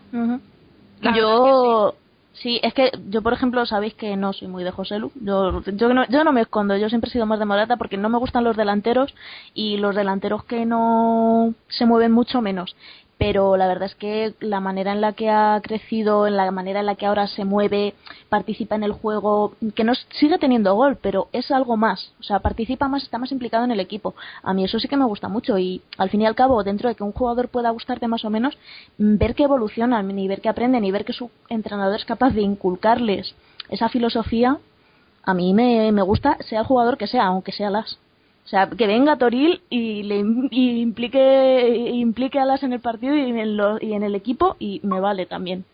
Yo sí. es que yo, por ejemplo, sabéis que no soy muy de José Lu. Yo, yo, no, yo no me escondo, yo siempre he sido más de Morata porque no me gustan los delanteros y los delanteros que no se mueven mucho menos pero la verdad es que la manera en la que ha crecido, en la manera en la que ahora se mueve, participa en el juego, que no sigue teniendo gol, pero es algo más, o sea, participa más, está más implicado en el equipo. A mí eso sí que me gusta mucho y al fin y al cabo, dentro de que un jugador pueda gustarte más o menos, mm, ver que evolucionan, y ver que aprenden, y ver que su entrenador es capaz de inculcarles esa filosofía, a mí me, me gusta, sea el jugador que sea, aunque sea las. O sea, que venga Toril y le implique, implique a las en el partido y en, y en el equipo y me vale también.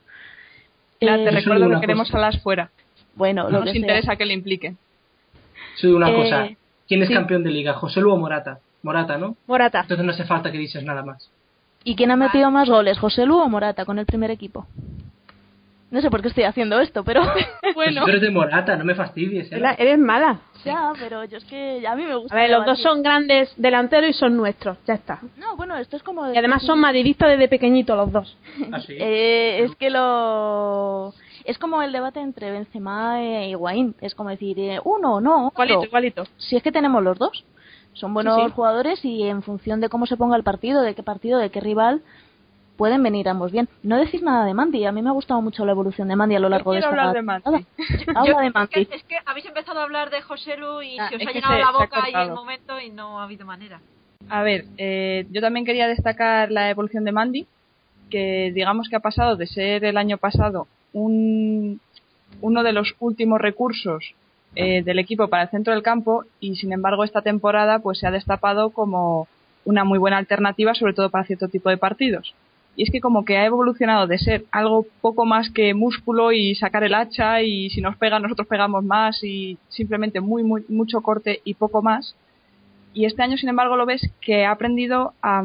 te eh, recuerdo que queremos a las fuera. Bueno, no nos interesa que le implique. Soy una cosa. Eh, ¿Quién es campeón de liga? ¿José Lu o Morata? Morata, ¿no? Morata. Entonces no hace falta que dices nada más. ¿Y quién ha metido más goles, José Lu o Morata con el primer equipo? No sé por qué estoy haciendo esto, pero bueno. Pues tú eres de Morata, no me fastidies. ¿eh? Eres mala. Ya, pero yo es que a mí me gusta. A ver, los dos son grandes delanteros y son nuestros, ya está. No, bueno, esto es como. Y además son madridistas desde pequeñito los dos. ¿Ah, sí? eh, es que lo. Es como el debate entre Benzema e Higuaín. Es como decir, eh, uno, no. ¿Cuálito, cuálito? Si es que tenemos los dos. Son buenos jugadores y en función de cómo se ponga el partido, de qué partido, de qué rival, pueden venir ambos bien. No decís nada de Mandy, a mí me ha gustado mucho la evolución de Mandy a lo largo de esta hablar de Mandy. Habla de Mandy. Es que, habéis empezado a hablar de José Lu y ah, se os ha llenado la boca y el momento y no ha habido manera. A ver, eh, yo también quería destacar la evolución de Mandy, que digamos que ha pasado de ser el año pasado un, uno de los últimos recursos eh, del equipo para el centro del campo y sin embargo esta temporada pues se ha destapado como una muy buena alternativa sobre todo para cierto tipo de partidos y es que como que ha evolucionado de ser algo poco más que músculo y sacar el hacha y si nos pega nosotros pegamos más y simplemente muy, muy mucho corte y poco más. Y este año, sin embargo, lo ves que ha aprendido a,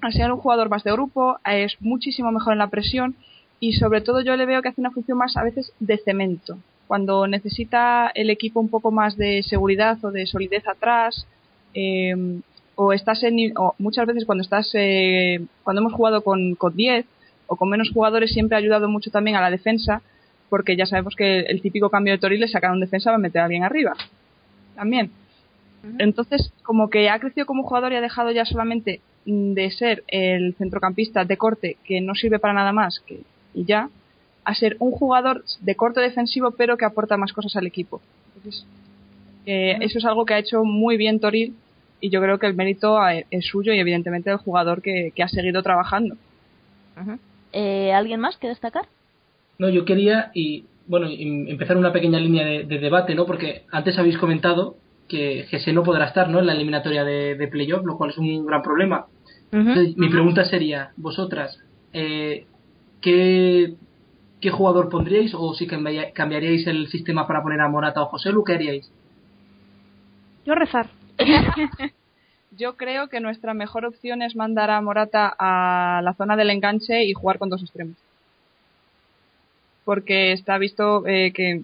a ser un jugador más de grupo, es muchísimo mejor en la presión y sobre todo yo le veo que hace una función más a veces de cemento. Cuando necesita el equipo un poco más de seguridad o de solidez atrás, eh, o estás en, o muchas veces cuando estás, eh, cuando hemos jugado con, con 10 o con menos jugadores siempre ha ayudado mucho también a la defensa, porque ya sabemos que el típico cambio de Toril es sacar un defensa para meter a alguien arriba. También. Entonces, como que ha crecido como jugador y ha dejado ya solamente de ser el centrocampista de corte que no sirve para nada más que y ya, a ser un jugador de corte defensivo pero que aporta más cosas al equipo. Entonces, eh, eso es algo que ha hecho muy bien Toril y yo creo que el mérito es suyo y evidentemente del jugador que, ha seguido trabajando. Eh, ¿Alguien más que destacar? No, yo quería y bueno empezar una pequeña línea de, debate, ¿no? Porque antes habéis comentado que Gese no podrá estar, ¿no? En la eliminatoria de, de playoff, lo cual es un gran problema. mi pregunta sería, vosotras, eh, ¿qué ¿qué jugador pondríais o si cambiaríais el sistema para poner a Morata o José Lu, qué haríais? Yo rezar. Yo creo que nuestra mejor opción es mandar a Morata a la zona del enganche y jugar con dos extremos. Porque está visto eh, que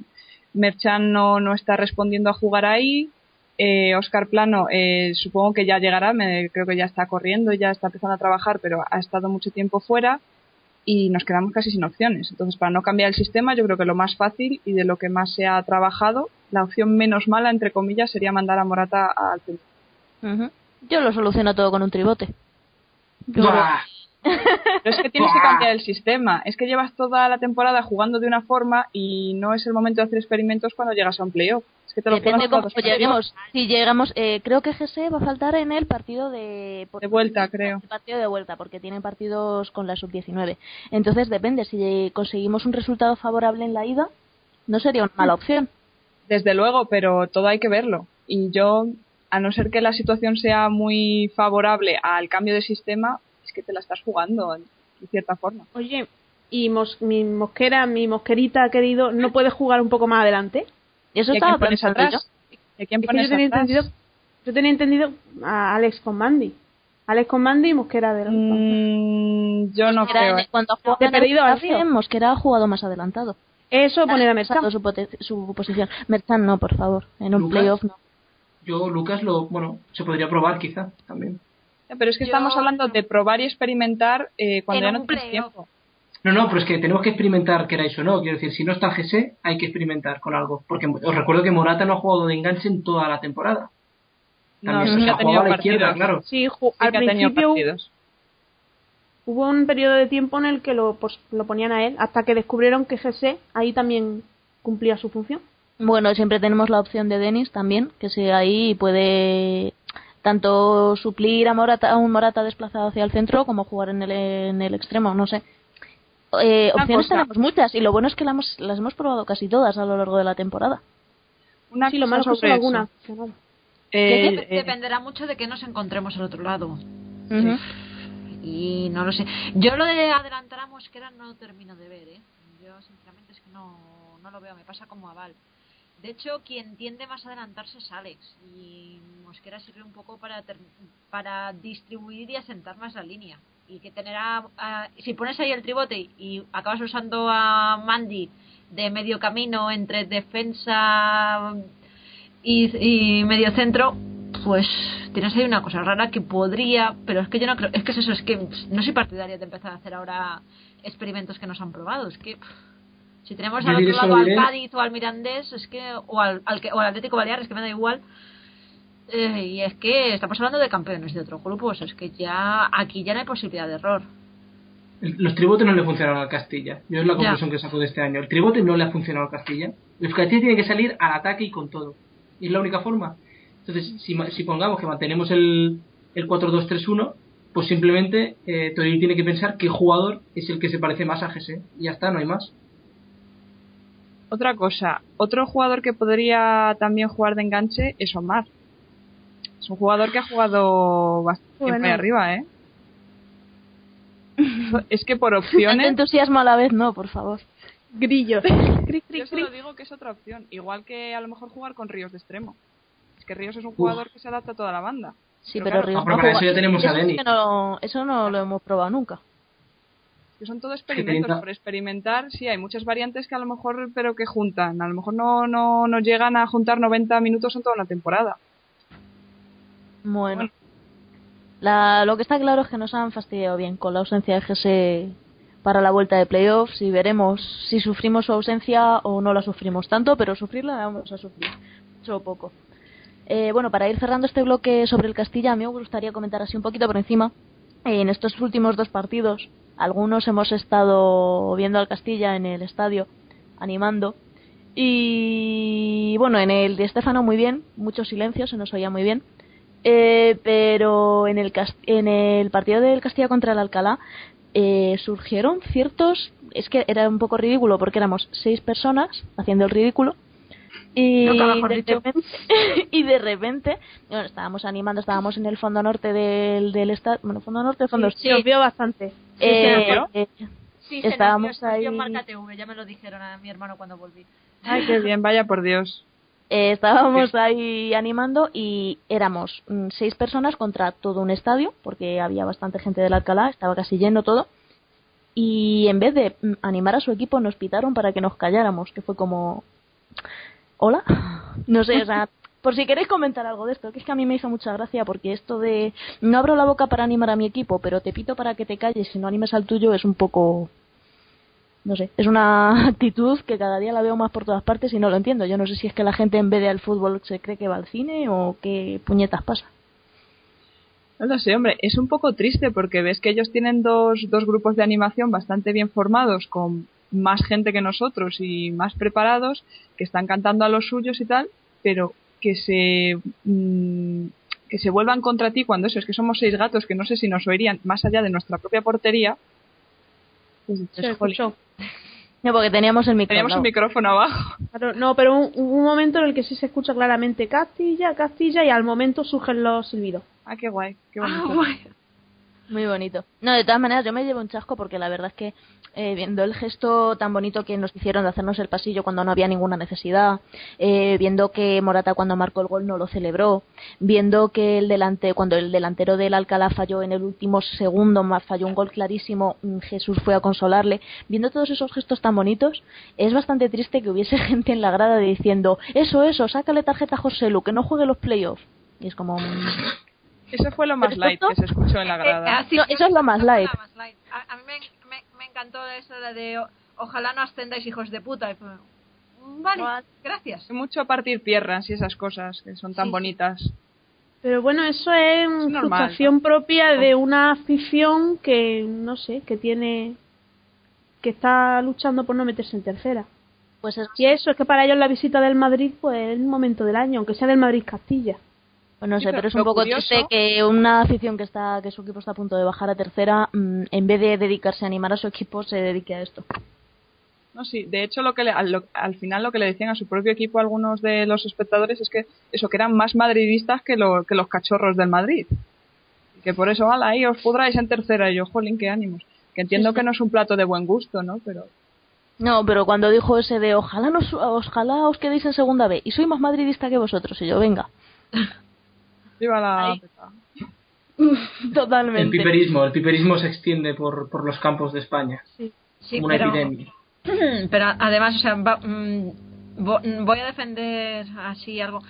Merchan no, no está respondiendo a jugar ahí. Eh, Oscar Plano, eh, supongo que ya llegará, me, creo que ya está corriendo, ya está empezando a trabajar, pero ha estado mucho tiempo fuera y nos quedamos casi sin opciones. Entonces, para no cambiar el sistema, yo creo que lo más fácil y de lo que más se ha trabajado, la opción menos mala, entre comillas, sería mandar a Morata al centro. Yo lo soluciono todo con un tribote. Pero es que tienes que cambiar el sistema. Es que llevas toda la temporada jugando de una forma y no es el momento de hacer experimentos cuando llegas a un playoff. Es que te lo Depende cómo lleguemos. Si llegamos, eh, creo que GC va a faltar en el partido de... De vuelta, creo. El partido de vuelta, porque tienen partidos con la sub-19. Entonces depende, si conseguimos un resultado favorable en la ida, no sería una mala opción. Desde luego, pero todo hay que verlo. Y yo, a no ser que la situación sea muy favorable al cambio de sistema, que te la estás jugando, de cierta forma. Oye, ¿y mi mosquera, mi mosquerita querido, no puede jugar un poco más adelante? ¿Y eso estaba pensando atrás? ¿De quién pones yo, tenía entendido, yo tenía entendido a Alex con Mandy. Alex con Mandy y Mosquera de mm, Yo no creo. ¿eh? Cuando ha jugado Mosquera ha jugado más adelantado. Eso poner a Merchan. Su, su, posición. Merchan no, por favor. En un playoff no. Yo, Lucas, lo, bueno, se podría probar quizá también. Pero es que estamos hablando de probar y experimentar eh, cuando ya no tienes tiempo. No, no, pero es que tenemos que experimentar, queráis o no. Quiero decir, si no está GC, hay que experimentar con algo. Porque os recuerdo que Morata no ha jugado de enganche en toda la temporada. También no, se ha jugado a la izquierda, claro. Sí, al principio hubo un periodo de tiempo en el que lo, pues, lo ponían a él, hasta que descubrieron que GC ahí también cumplía su función. Bueno, siempre tenemos la opción de Denis también, que si ahí puede tanto suplir a, Morata, a un Morata desplazado hacia el centro como jugar en el, en el extremo, no sé. Eh, opciones tenemos muchas y lo bueno es que las hemos, las hemos probado casi todas a lo largo de la temporada. Una sí, lo malo es que alguna. Eh, dependerá mucho de que nos encontremos al otro lado. Y no lo sé. Yo lo de adelantar a Mosquera no termino de ver, ¿eh? Yo sinceramente es que no, no lo veo. Me pasa como a Val. De hecho, quien tiende más a adelantarse es Alex y Mosquera sirve un poco para, para distribuir y asentar más la línea. Y que tener a, si pones ahí el tribote y acabas usando a Mandy de medio camino entre defensa y, y medio centro, pues tienes ahí una cosa rara que podría, pero es que yo no creo, es que es eso, es que no soy partidaria de empezar a hacer ahora experimentos que nos han probado, es que si tenemos al otro lado al Cádiz o al Mirandés, es que, o al, al, o al Atlético Baleares, que me da igual, eh, y es que estamos hablando de campeones de otro grupo, es que ya aquí ya no hay posibilidad de error. Los tribotes no le funcionaron al Castilla. Yo es la conclusión que saco de este año. El tribote no le ha funcionado al Castilla. El Castilla tiene que salir al ataque y con todo. Y es la única forma. Entonces, si, si pongamos que mantenemos el, el 4-2-3-1, pues simplemente eh, tiene que pensar qué jugador es el que se parece más a GC. Y ya está, no hay más. Otra cosa, otro jugador que podría también jugar de enganche es Omar. Es un jugador que ha jugado bastante arriba, ¿eh? es que por opciones. entusiasmo a la vez, no, por favor. Grillos. Yo solo digo que es otra opción. Igual que a lo mejor jugar con Ríos de extremo. Es que Ríos es un jugador que se adapta a toda la banda. Sí, pero, Ríos. No, para eso ya tenemos a Denny. eso no lo hemos probado nunca que son todo experimentos por experimentar sí hay muchas variantes que a lo mejor pero que juntan a lo mejor no no, no llegan a juntar 90 minutos en toda una temporada bueno, La, lo que está claro es que nos han fastidiado bien con la ausencia de GS para la vuelta de playoffs y veremos si sufrimos su ausencia o no la sufrimos tanto, pero sufrirla la vamos a sufrir, mucho o poco. Eh, bueno, para ir cerrando este bloque sobre el Castilla, a mí me gustaría comentar así un poquito por encima. en estos últimos dos partidos, algunos hemos estado viendo al Castilla en el estadio, animando. Y bueno, en el de Estefano muy bien, mucho silencio, se nos oía muy bien. Eh, pero en el, en el partido del Castilla contra el Alcalá eh, surgieron ciertos. Es que era un poco ridículo porque éramos seis personas haciendo el ridículo y, de repente, y de repente, bueno, estábamos animando, estábamos en el fondo norte del, del estado, bueno, fondo norte, fondo sí, sí, os vio bastante. Eh, Sí, estábamos ahí. ya me lo dijeron a mi hermano cuando volví. Ay, qué bien, vaya por Dios. Eh, estábamos ahí animando y éramos mm, seis personas contra todo un estadio, porque había bastante gente del Alcalá, estaba casi lleno todo. Y en vez de mm, animar a su equipo, nos pitaron para que nos calláramos, que fue como. ¿Hola? No sé, o sea, por si queréis comentar algo de esto, que es que a mí me hizo mucha gracia, porque esto de. No abro la boca para animar a mi equipo, pero te pito para que te calles si no animes al tuyo es un poco no sé, es una actitud que cada día la veo más por todas partes y no lo entiendo. Yo no sé si es que la gente en vez de al fútbol se cree que va al cine o qué puñetas pasa. No lo sé, hombre, es un poco triste porque ves que ellos tienen dos, dos grupos de animación bastante bien formados, con más gente que nosotros y más preparados, que están cantando a los suyos y tal, pero que se mm, que se vuelvan contra ti cuando eso es que somos seis gatos que no sé si nos oirían más allá de nuestra propia portería. Pues se escuchó. No, porque teníamos el micrófono. Teníamos el micrófono abajo. no, pero hubo un, momento en el que sí se escucha claramente Castilla, Castilla y al momento surgen los silbidos. Ah, qué guay, qué bonito. Ah, Muy bonito. No, de todas maneras, yo me llevo un chasco porque la verdad es que eh, viendo el gesto tan bonito que nos hicieron de hacernos el pasillo cuando no había ninguna necesidad, eh, viendo que Morata cuando marcó el gol no lo celebró, viendo que el delante, cuando el delantero del Alcalá falló en el último segundo, más falló un gol clarísimo, mm, Jesús fue a consolarle, viendo todos esos gestos tan bonitos, es bastante triste que hubiese gente en la grada diciendo, eso, eso, sácale tarjeta a José Lu, que no juegue los playoffs. Y es como... Mm, eso fue lo más light que se escuchó en la grada. Eh, eso es lo más light. A, mí me, encantó eso de ojalá no ascendáis hijos de puta. vale, gracias. Mucho partir piernas y esas cosas que son tan bonitas. Pero bueno, eso es, una frustración propia de una afición que, no sé, que tiene. que está luchando por no meterse en tercera. Pues y eso es que para ellos la visita del Madrid, pues es el momento del año, aunque sea del Madrid-Castilla. Pues no sé, pero es un poco triste que una afición que está que su equipo está a punto de bajar a tercera, mm, en vez de dedicarse a animar a su equipo, se dedique a esto. No, sí, de hecho lo que al, final lo que le decían a su propio equipo algunos de los espectadores es que eso que eran más madridistas que, que los cachorros del Madrid. Y que por eso, ala, ahí os podráis en tercera y yo, jolín, qué ánimos. Que entiendo que no es un plato de buen gusto, ¿no? Pero no, pero cuando dijo ese de ojalá nos, ojalá os quedéis en segunda B y soy más madridista que vosotros y yo, venga. Viva la Totalmente. El piperismo, el piperismo se extiende por, por los campos de España. Sí, sí una epidemia. Pero además, o sea, mm, voy a defender así algo.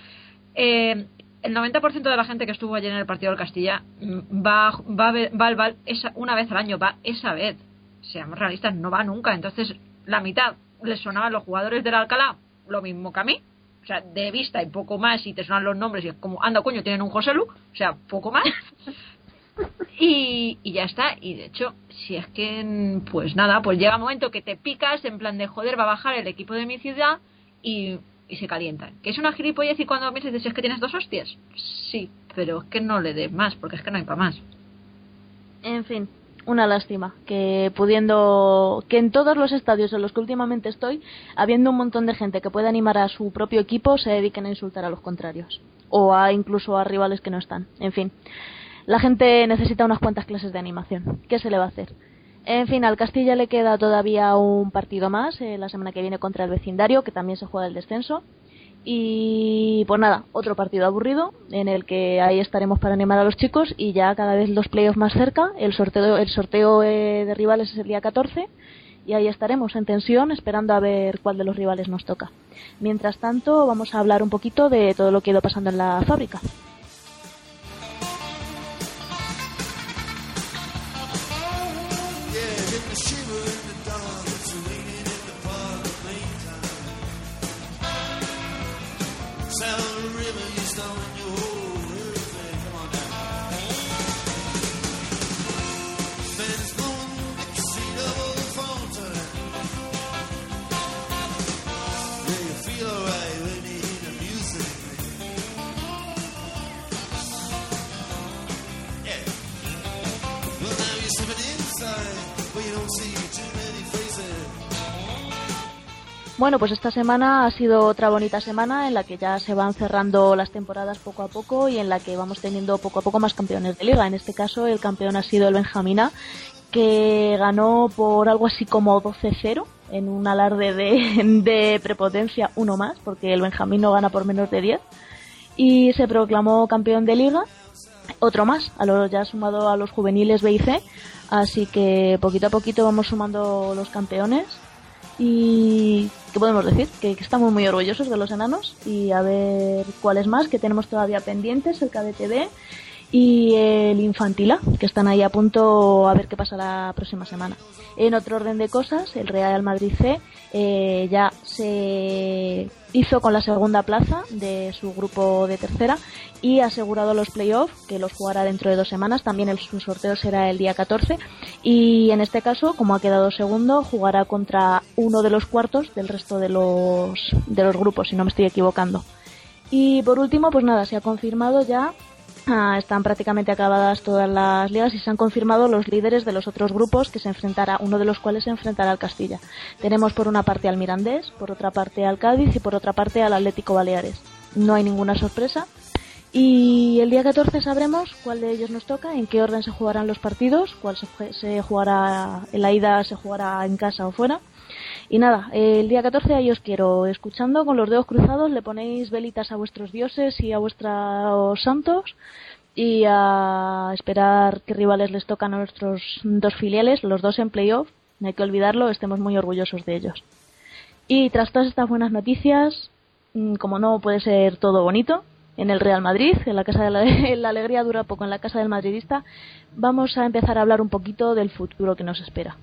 Eh, el 90% de la gente que estuvo ayer en el partido del Castilla mm, va, va, va al Val esa, una vez al año, va esa vez. Seamos realistas, no va nunca. Entonces, la mitad les sonaban los jugadores del Alcalá, lo mismo que a mí o sea, de vista y poco más, y te suenan los nombres y es como, anda coño, tienen un José Lu, o sea, poco más. y, y ya está, y de hecho, si es que, pues nada, pues llega un momento que te picas en plan de joder, va a bajar el equipo de mi ciudad y, y se calientan. ¿Que es una gilipollez y cuando me dices es que tienes dos hostias? Sí, pero es que no le des más, porque es que no hay para más. En fin, una lástima que pudiendo que en todos los estadios en los que últimamente estoy habiendo un montón de gente que puede animar a su propio equipo se dediquen a insultar a los contrarios. O a incluso a rivales que no están. En fin la gente necesita unas cuantas clases de animación. Qué se le va a hacer en fin, al Castilla le queda todavía un partido más eh, la semana que viene contra el vecindario, que también se juega el descenso. Y pues nada, otro partido aburrido en el que ahí estaremos para animar a los chicos y ya cada vez los playoffs más cerca. El sorteo, el sorteo eh, de rivales es el día 14 y ahí estaremos en tensión esperando a ver cuál de los rivales nos toca. Mientras tanto, vamos a hablar un poquito de todo lo que ha ido pasando en la fábrica. Bueno, pues esta semana ha sido otra bonita semana en la que ya se van cerrando las temporadas poco a poco y en la que vamos teniendo poco a poco más campeones de liga. En este caso el campeón ha sido el Benjamina que ganó por algo así como 12-0 en un alarde de, prepotencia uno más, porque el Benjamín no gana por menos de 10, y se proclamó campeón de liga, otro más, a lo, ya sumado a los juveniles B y C, así que poquito a poquito vamos sumando los campeones y ¿qué podemos decir? Que, estamos muy orgullosos de los enanos y a ver cuáles más que tenemos todavía pendientes, el KDTV y el Infantila, que están ahí a punto a ver qué pasa la próxima semana. En otro orden de cosas, el Real Madrid C eh, ya se hizo con la segunda plaza de su grupo de tercera y ha asegurado los playoffs, que los jugará dentro de dos semanas. También el, su sorteo será el día 14 y en este caso, como ha quedado segundo, jugará contra uno de los cuartos del resto de los, de los grupos, si no me estoy equivocando. Y por último, pues nada, se ha confirmado ya Ah, están prácticamente acabadas todas las ligas y se han confirmado los líderes de los otros grupos que se enfrentará, uno de los cuales se enfrentará al Castilla. Tenemos por una parte al Mirandés, por otra parte al Cádiz y por otra parte al Atlético Baleares. No hay ninguna sorpresa. Y el día 14 sabremos cuál de ellos nos toca, en qué orden se jugarán los partidos, cuál se, se jugará en la ida, se jugará en casa o fuera. Y nada, el día 14 ahí os quiero escuchando con los dedos cruzados, le ponéis velitas a vuestros dioses y a vuestros santos y a esperar qué rivales les tocan a nuestros dos filiales, los dos en playoff, no hay que olvidarlo, estemos muy orgullosos de ellos. Y tras todas estas buenas noticias, mm, como no puede ser todo bonito, en el Real Madrid, en la casa de la, la, alegría dura poco en la casa del madridista, vamos a empezar a hablar un poquito del futuro que nos espera.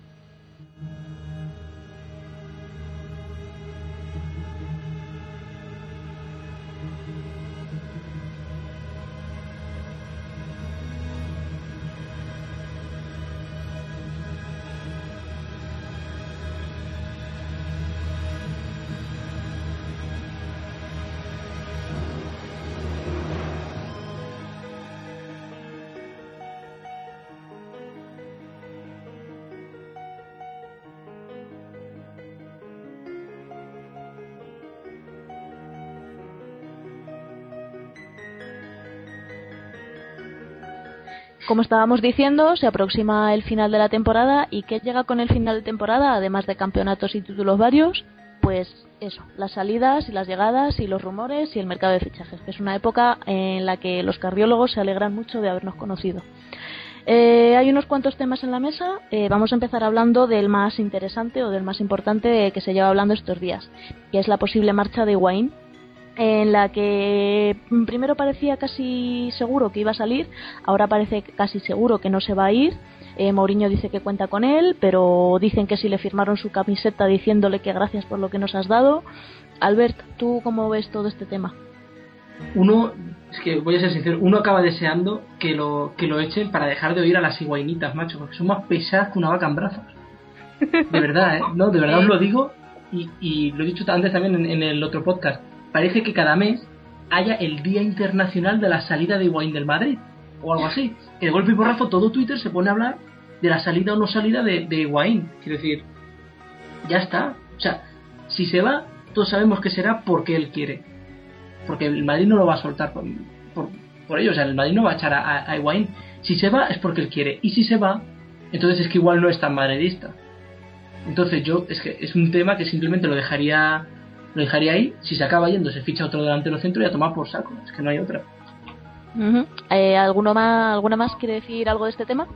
Como estábamos diciendo, se aproxima el final de la temporada y ¿qué llega con el final de temporada, además de campeonatos y títulos varios? Pues eso, las salidas y las llegadas y los rumores y el mercado de fichajes, es una época en la que los cardiólogos se alegran mucho de habernos conocido. Eh, hay unos cuantos temas en la mesa. Eh, vamos a empezar hablando del más interesante o del más importante que se lleva hablando estos días, que es la posible marcha de Wayne en la que primero parecía casi seguro que iba a salir, ahora parece casi seguro que no se va a ir. Eh, Mourinho dice que cuenta con él, pero dicen que si le firmaron su camiseta diciéndole que gracias por lo que nos has dado. Albert, ¿tú cómo ves todo este tema? Uno, es que voy a ser sincero, uno acaba deseando que lo, que lo echen para dejar de oír a las iguainitas, macho, porque son más pesadas que una vaca en brazos. De verdad, ¿eh? No, de verdad os lo digo y, y lo he dicho antes también en el otro podcast parece que cada mes haya el Día Internacional de la Salida de Higuaín del Madrid, o algo así. Que de golpe y porrazo todo Twitter se pone a hablar de la salida o no salida de, de Higuaín. Quiero decir, ya está. O sea, si se va, todos sabemos que será porque él quiere. Porque el Madrid no lo va a soltar por, por, ello. O sea, el Madrid no va a echar a, a Higuaín. Si se va, es porque él quiere. Y si se va, entonces es que igual no es tan madridista. Entonces yo, es que es un tema que simplemente lo dejaría lo dejaría ahí. Si se acaba yendo, se ficha otro delantero centro y a tomar por saco. Es que no hay otra. Eh, ¿alguno más, ¿Alguna más quiere decir algo de este tema?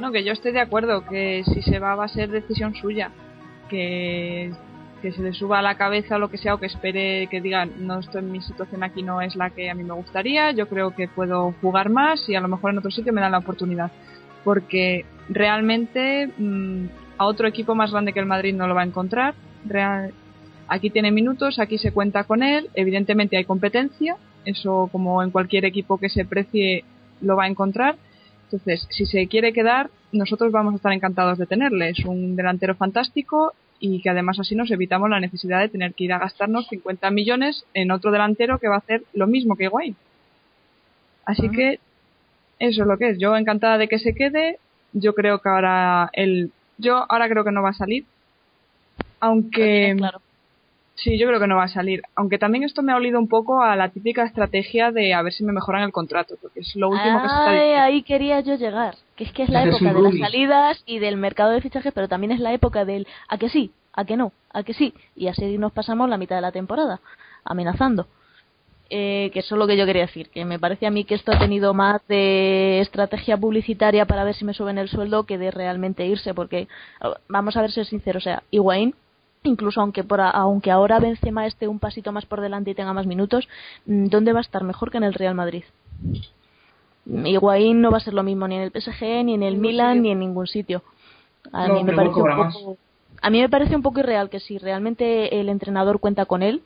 No, que yo estoy de acuerdo, que si se va va a ser decisión suya. Que, que se le suba a la cabeza o lo que sea, o que espere que diga, no estoy en mi situación aquí, no es la que a mí me gustaría, yo creo que puedo jugar más y a lo mejor en otro sitio me dan la oportunidad. Porque realmente mm, a otro equipo más grande que el Madrid no lo va a encontrar. Real, Aquí tiene minutos, aquí se cuenta con él, evidentemente hay competencia, eso como en cualquier equipo que se precie lo va a encontrar. Entonces, si se quiere quedar, nosotros vamos a estar encantados de tenerle. Es un delantero fantástico y que además así nos evitamos la necesidad de tener que ir a gastarnos 50 millones en otro delantero que va a hacer lo mismo que Higuaín. Así que eso es lo que es. Yo encantada de que se quede. Yo creo que ahora el, yo ahora creo que no va a salir. Aunque, Sí, yo creo que no va a salir. Aunque también esto me ha olido un poco a la típica estrategia de a ver si me mejoran el contrato, porque es lo último que se está diciendo. ahí quería yo llegar. Que es que es la época de las salidas y del mercado de fichajes, pero también es la época del a que sí, a que no, a que sí. Y así nos pasamos la mitad de la temporada, amenazando. Eh, que eso es lo que yo quería decir, que me parece a mí que esto ha tenido más de estrategia publicitaria para ver si me suben el sueldo que de realmente irse, porque vamos a ver ser sinceros, o sea, Higuaín incluso aunque por aunque ahora Benzema esté un pasito más por delante y tenga más minutos, mm, ¿dónde va a estar mejor que en el Real Madrid? Higuaín no va a ser lo mismo ni en el PSG, ni en el Milan, ni en ningún sitio. A mí me parece un poco a mí me parece un poco irreal que si realmente el entrenador cuenta con él,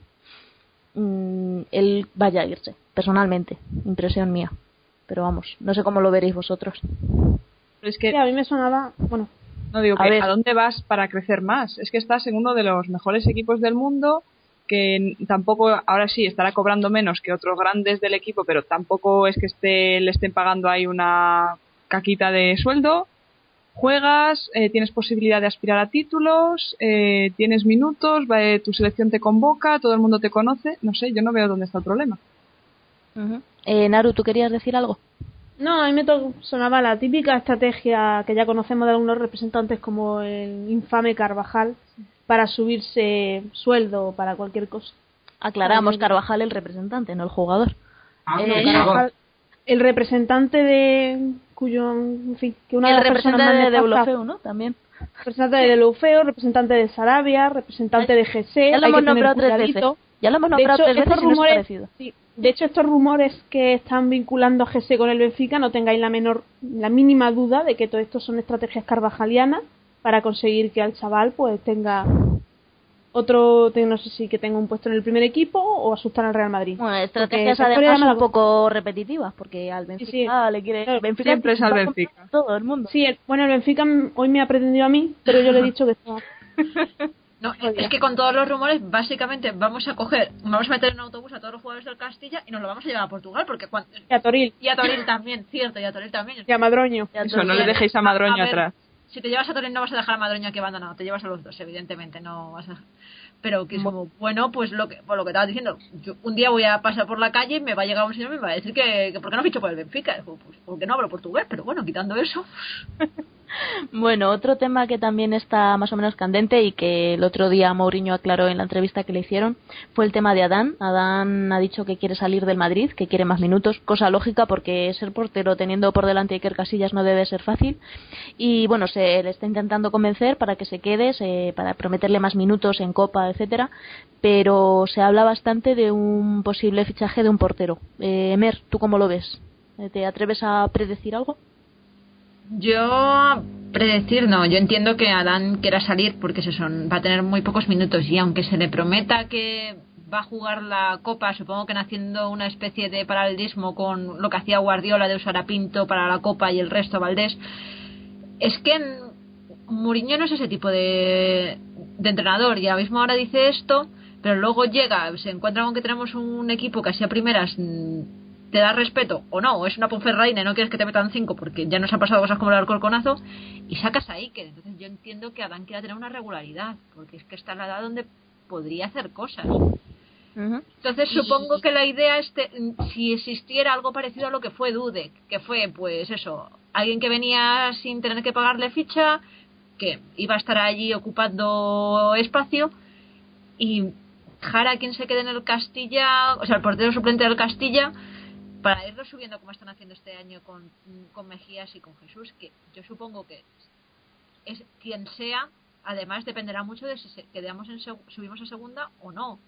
mm, él vaya a irse, personalmente, impresión mía. Pero vamos, no sé cómo lo veréis vosotros. es que a mí me sonaba, bueno, no digo a que a dónde vas para crecer más. Es que estás en uno de los mejores equipos del mundo que tampoco ahora sí estará cobrando menos que otros grandes del equipo, pero tampoco es que esté, le estén pagando ahí una caquita de sueldo. Juegas, eh, tienes posibilidad de aspirar a títulos, eh, tienes minutos, tu selección te convoca, todo el mundo te conoce. No sé, yo no veo dónde está el problema. eh, Naru, ¿tú querías decir algo? No, a mí me sonaba la típica estrategia que ya conocemos de algunos representantes como el infame Carvajal para subirse sueldo para cualquier cosa. Aclaramos, Carvajal el representante, no el jugador. Ah, eh, el representante de cuyo, en fin, que una el de representante de Deulofeu, ¿no? También. Representante de Deulofeu, representante de Sarabia, representante de GC. Ya lo hemos nombrado tres veces. Ya lo hemos nombrado tres veces rumores, sí, de hecho, estos rumores que están vinculando a GC con el Benfica, no tengáis la menor, la mínima duda de que todo esto son estrategias carvajalianas para conseguir que al chaval pues tenga otro, no sé si que tenga un puesto en el primer equipo o asustar al Real Madrid. Bueno, estrategias además un poco repetitivas, porque al Benfica le quiere... Benfica siempre es al Benfica. Todo el mundo. Sí, bueno, el Benfica hoy me ha pretendido a mí, pero yo le he dicho que está... No, es que con todos los rumores, básicamente vamos a coger, vamos a meter en un autobús a todos los jugadores del Castilla y nos lo vamos a llevar a Portugal, porque cuando... Y a Toril. Y a Toril también, cierto, y a Toril también. Y a Madroño. Eso, no le dejéis a Madroño atrás. Si te llevas a Toril no vas a dejar a Madroño aquí abandonado, te llevas a los dos, evidentemente, no vas a pero que es como, bueno, pues lo que, por lo que estaba diciendo, yo un día voy a pasar por la calle y me va a llegar un señor y me va a decir que, que ¿por qué no ficho por el Benfica? Pues porque no hablo portugués, pero bueno, quitando eso. bueno, otro tema que también está más o menos candente y que el otro día Mourinho aclaró en la entrevista que le hicieron fue el tema de Adán. Adán ha dicho que quiere salir del Madrid, que quiere más minutos, cosa lógica porque ser portero teniendo por delante Iker Casillas no debe ser fácil. Y bueno, se le está intentando convencer para que se quede, para prometerle más minutos en Copa, etcétera, pero se habla bastante de un posible fichaje de un portero. Eh, ¿tú cómo lo ves? ¿Te atreves a predecir algo? Yo predecir no, yo entiendo que Adán quiera salir porque se son, va a tener muy pocos minutos y aunque se le prometa que va a jugar la Copa, supongo que haciendo una especie de paralelismo con lo que hacía Guardiola de usar a Pinto para la Copa y el resto Valdés, es que Mourinho no es ese tipo de, de entrenador. Y ahora mismo ahora dice esto, pero luego llega, se encuentra con que tenemos un equipo que así a primeras te da respeto o no, o es una Ponferradina y no quieres que te metan cinco porque ya nos han pasado cosas como el alcorconazo y sacas ahí que entonces yo entiendo que Adán quiera tener una regularidad porque es que está en la edad donde podría hacer cosas. Entonces supongo que la idea es si existiera algo parecido a lo que fue Dudek, que fue pues eso, alguien que venía sin tener que pagarle ficha, que iba a estar allí ocupando espacio y Jara quien se quede en el Castilla, o sea, el portero suplente del Castilla, para irlo subiendo como están haciendo este año con, con Mejías y con Jesús, que yo supongo que es quien sea, además dependerá mucho de si quedamos en subimos a segunda o no.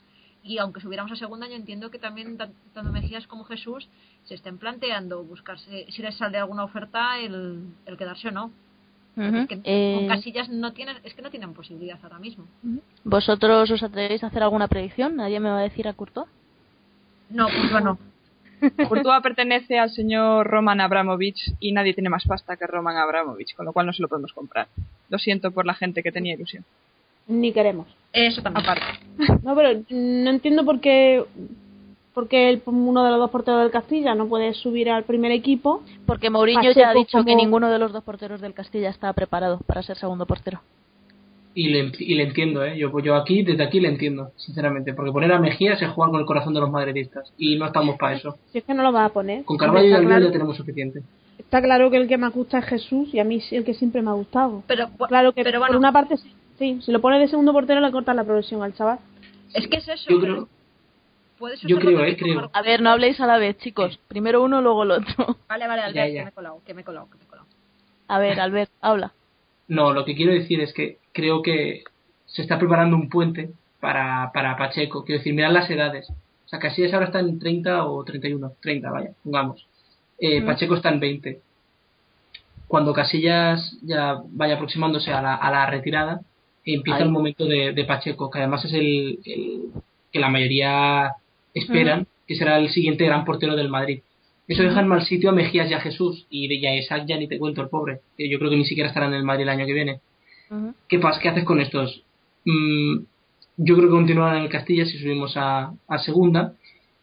Y aunque subiéramos a segunda, yo entiendo que también tanto Mejías como Jesús se estén planteando buscarse, si les sale alguna oferta, el, el quedarse o no con eh, Casillas no tienen, es que no tienen posibilidad ahora mismo. ¿Vosotros os atrevéis a hacer alguna predicción? ¿Nadie me va a decir a Courtois? No, Courtois no. Courtois pertenece al señor Roman Abramovich y nadie tiene más pasta que Roman Abramovich, con lo cual no se lo podemos comprar. Lo siento por la gente que tenía ilusión. Ni queremos. Eso también. Aparte. No, pero no entiendo por qué porque el, uno de los dos porteros del Castilla no puede subir al primer equipo. Porque Mourinho ya ha dicho que ninguno de los dos porteros del Castilla está preparado para ser segundo portero. Y le, y le entiendo, ¿eh? Yo, yo aquí, desde aquí le entiendo, sinceramente. Porque poner a Mejías es jugar con el corazón de los madridistas. Y no estamos para eso. Si es que no lo vas a poner. Con Carvalho y Albiol ya tenemos suficiente. Está claro que el que más gusta es Jesús y a mí el que siempre me ha gustado. Pero, claro que pero por bueno, una parte sí, sí, si lo pones de segundo portero le cortas la progresión al chaval. es que es eso. Yo creo, Puedes yo creo, eh, creo. A ver, no habléis a la vez, chicos. Primero uno, luego el otro. Vale, vale, Ya, Albert, ya. que me he colado, que me he colado, que me he colado. A ver, Albert, habla. No, lo que quiero decir es que creo que se está preparando un puente para, para Pacheco. Quiero decir, mirad las edades. O sea, Casillas ahora está en 30 o 31. 30, vaya, pongamos. Eh, Pacheco está en 20. Cuando Casillas ya vaya aproximándose a la, a la retirada, empieza Ahí. el momento de, de Pacheco, que además es el, el que la mayoría esperan que será el siguiente gran portero del Madrid. Eso deja en mal sitio a Mejías y a Jesús, y de ya a Isaac ya ni te cuento el pobre, que yo creo que ni siquiera estará en el Madrid el año que viene. ¿Qué pasa? ¿Qué haces con estos? Mm, yo creo que continuarán en el Castilla si subimos a, a segunda.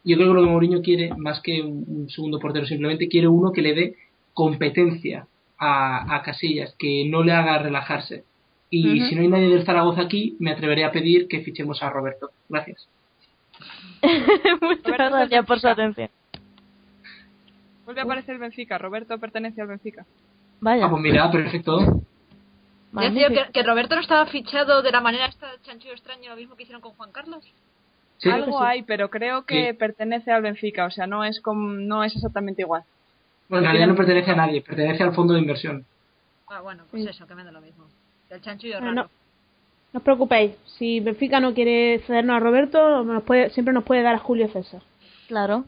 Yo creo que lo que Mourinho quiere, más que un, un segundo portero, simplemente quiere uno que le dé competencia a, a Casillas, que no le haga relajarse. Y si no hay nadie del Zaragoza aquí, me atreveré a pedir que fichemos a Roberto. Gracias. Muchas gracias por su atención. Vuelve a aparecer el Benfica. Roberto pertenece al Benfica. Vaya, Ah, pues mira, perfecto. Decía magnífico. que, que Roberto no estaba fichado de la manera esta chanchullo extraño, lo mismo que hicieron con Juan Carlos. Sí, Algo sí. hay, pero creo que Sí. pertenece al Benfica. O sea, no es com- no es exactamente igual. Bueno, en realidad no pertenece a nadie, pertenece al fondo de inversión. Ah, bueno, pues Sí. eso, que me da lo mismo. El chanchullo raro. No os preocupéis, si Benfica no quiere cedernos a Roberto, nos puede, siempre nos puede dar a Julio César. Claro,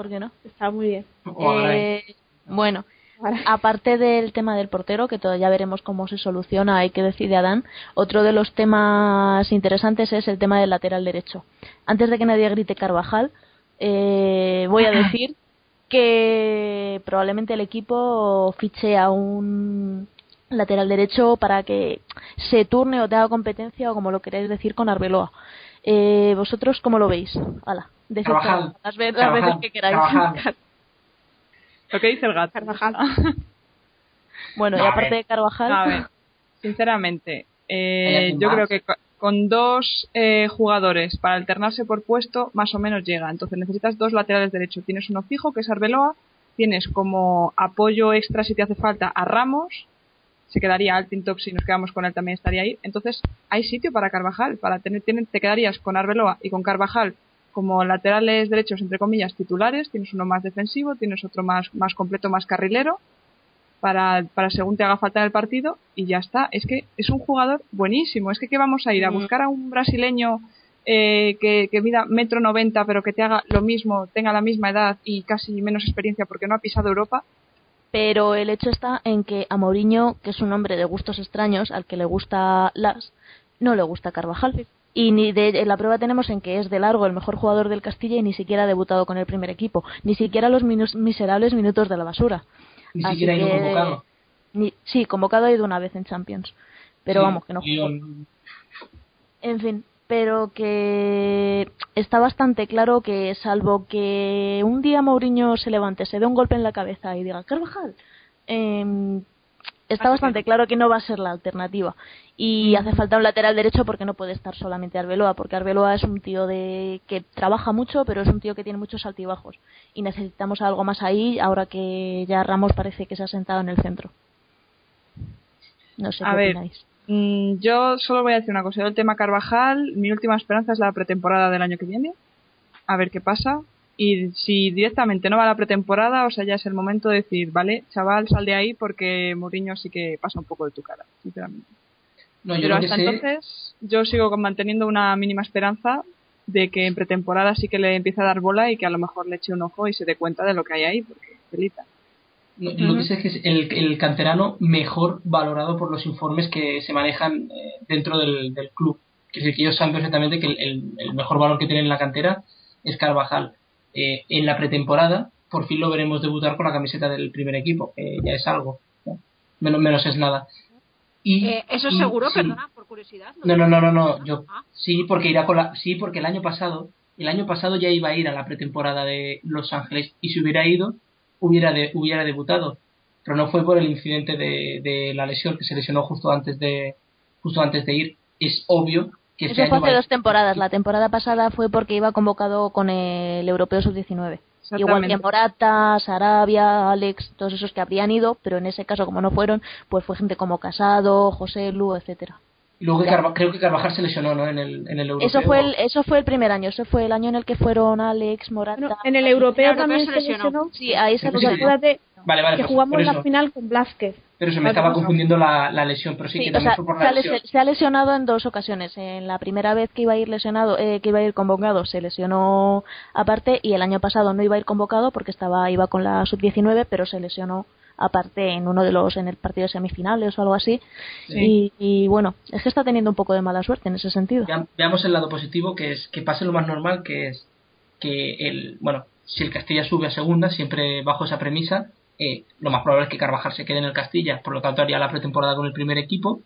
¿por qué no? Está muy bien. Garay. Eh, bueno, aparte del tema del portero, que todavía veremos cómo se soluciona y qué decide Adán, otro de los temas interesantes es el tema del lateral derecho. Antes de que nadie grite Carvajal, eh, voy a decir que probablemente el equipo fiche a un lateral derecho para que se turne o tenga competencia o como lo queréis decir con Arbeloa. Eh, ¿Vosotros cómo lo veis? Hala, decid Carvajal. las, ve- las veces que queráis. Carvajal. Lo que dice el gato. Carvajal. Bueno, y aparte de Carvajal, A ver, sinceramente, eh, ¿Hay alguien yo creo que co- con dos eh, jugadores para alternarse por puesto, más o menos llega. Entonces necesitas dos laterales derechos. Tienes uno fijo, que es Arbeloa. Tienes como apoyo extra si te hace falta a Ramos. Se quedaría Altintop si nos quedamos con él también estaría ahí. Entonces hay sitio para Carvajal. Para tener, tienen- te quedarías con Arbeloa y con Carvajal como laterales derechos, entre comillas, titulares. Tienes uno más defensivo, tienes otro más, más completo, más carrilero para, para según te haga falta en el partido y ya está. Es que es un jugador buenísimo. Es que ¿qué vamos a ir? ¿A Mm. buscar a un brasileño eh, que, que mida metro noventa pero que te haga lo mismo, tenga la misma edad y casi menos experiencia porque no ha pisado Europa? pero el hecho está en que a Mourinho, que es un hombre de gustos extraños, al que le gusta Las, no le gusta Carvajal. Y ni de la prueba tenemos en que es de largo el mejor jugador del Castilla y ni siquiera ha debutado con el primer equipo, ni siquiera los minus- miserables minutos de la basura. Ni Así siquiera ha ido convocado. Ni, sí, convocado ha ido una vez en Champions, pero Sí, vamos, que no jugó. En fin, pero que está bastante claro que salvo que un día Mourinho se levante, se dé un golpe en la cabeza y diga Carvajal, em, está bastante claro que no va a ser la alternativa. Y hace falta un lateral derecho porque no puede estar solamente Arbeloa, porque Arbeloa es un tío de que trabaja mucho, pero es un tío que tiene muchos altibajos. Y necesitamos algo más ahí ahora que ya Ramos parece que se ha sentado en el centro. No sé A qué ver, opináis. Mm, yo solo voy a decir una cosa. Yo el tema Carvajal, mi última esperanza es la pretemporada del año que viene. A ver qué pasa. Y si directamente no va a la pretemporada, o sea, ya es el momento de decir, vale, chaval, sal de ahí porque Mourinho sí que pasa un poco de tu cara, sinceramente. No, Pero hasta entonces, yo sigo manteniendo una mínima esperanza de que en pretemporada sí que le empiece a dar bola y que a lo mejor le eche un ojo y se dé cuenta de lo que hay ahí, porque pelita. Lo, lo que sé es que es el, el canterano mejor valorado por los informes que se manejan eh, dentro del, del club. Es decir, que ellos saben perfectamente que el, el- el mejor valor que tienen en la cantera es Carvajal. Eh, en la pretemporada, por fin lo veremos debutar con la camiseta del primer equipo, que ya es algo. ¿no? Menos, menos es nada. Y, Eh, ¿Eso es y- seguro? sí. Perdona, por curiosidad. No, no, no, no, no. Yo Ah, sí, porque irá con la, sí, porque el año pasado, el año pasado ya iba a ir a la pretemporada de Los Ángeles y si hubiera ido, hubiera de, hubiera debutado, pero no fue por el incidente de, de la lesión que se lesionó justo antes de, justo antes de ir. es obvio que este Eso fue año hace va- dos temporadas. La temporada pasada fue porque iba convocado con el Europeo Sub-19. Igual que Morata, Sarabia, Alex, todos esos que habrían ido, pero en ese caso, como no fueron, pues fue gente como Casado, José Lu, etcétera. Y luego que. Carva- creo que Carvajal se lesionó, ¿no? En el, en el europeo. Eso fue el, eso fue el primer año, eso fue el año en el que fueron Alex, Morata. Bueno, en el europeo europeo también se se lesionó. Sí, ahí se Sí, Porque sí. acuérdate Vale, vale, que pues, jugamos la final con Blázquez. Pero se me estaba confundiendo la, la lesión, pero sí, Sí, que o también sea, fue por se la lesión. lesi- se ha lesionado en dos ocasiones. En la primera vez que iba a ir lesionado, eh, que iba a ir convocado, se lesionó aparte y el año pasado no iba a ir convocado porque estaba iba con la sub-19, pero se lesionó aparte en uno de los en el partido de semifinales o algo así. Sí. Y, y bueno, es que está teniendo un poco de mala suerte en ese sentido. Veam- Veamos el lado positivo, que es que pase lo más normal, que es que el, bueno, si el Castilla sube a segunda, siempre bajo esa premisa, eh, lo más probable es que Carvajal se quede en el Castilla, por lo tanto haría la pretemporada con el primer equipo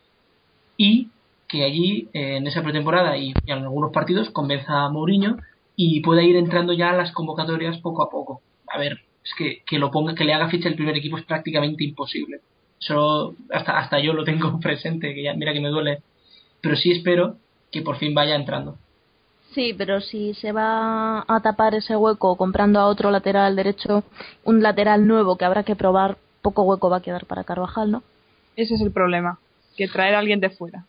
y que allí eh, en esa pretemporada y, en algunos partidos convenza a Mourinho y pueda ir entrando ya a las convocatorias poco a poco. A ver, es que, que lo ponga, que le haga ficha el primer equipo es prácticamente imposible. Eso hasta, hasta yo lo tengo presente, que ya mira que me duele. Pero sí espero que por fin vaya entrando. Sí, pero si se va a tapar ese hueco comprando a otro lateral derecho, un lateral nuevo que habrá que probar, poco hueco va a quedar para Carvajal, ¿no? Ese es el problema, que traer a alguien de fuera.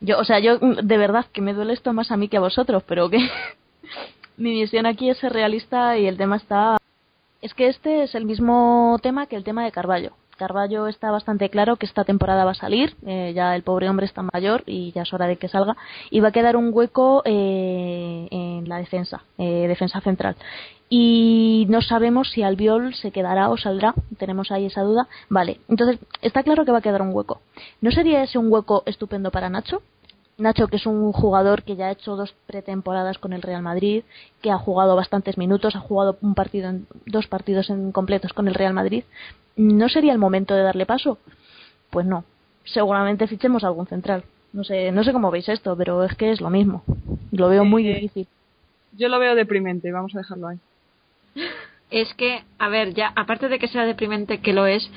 Yo, o sea, yo mm, de verdad que me duele esto más a mí que a vosotros, pero que mi misión aquí es ser realista y el tema está. Es que este es el mismo tema que el tema de Carballo. Carballo está bastante claro que esta temporada va a salir, eh, ya el pobre hombre está mayor y ya es hora de que salga, y va a quedar un hueco eh, en la defensa, eh, defensa central. Y no sabemos si Albiol se quedará o saldrá, tenemos ahí esa duda. Vale, entonces está claro que va a quedar un hueco. ¿No sería ese un hueco estupendo para Nacho? Nacho, que es un jugador que ya ha hecho dos pretemporadas con el Real Madrid, que ha jugado bastantes minutos, ha jugado un partido, en, dos partidos en completos con el Real Madrid, ¿no sería el momento de darle paso? Pues no. Seguramente fichemos algún central. No sé, no sé cómo veis esto, pero es que es lo mismo. Lo veo muy Eh, difícil. Yo lo veo deprimente, vamos a dejarlo ahí. es que, a ver, ya, aparte de que sea deprimente, que lo es,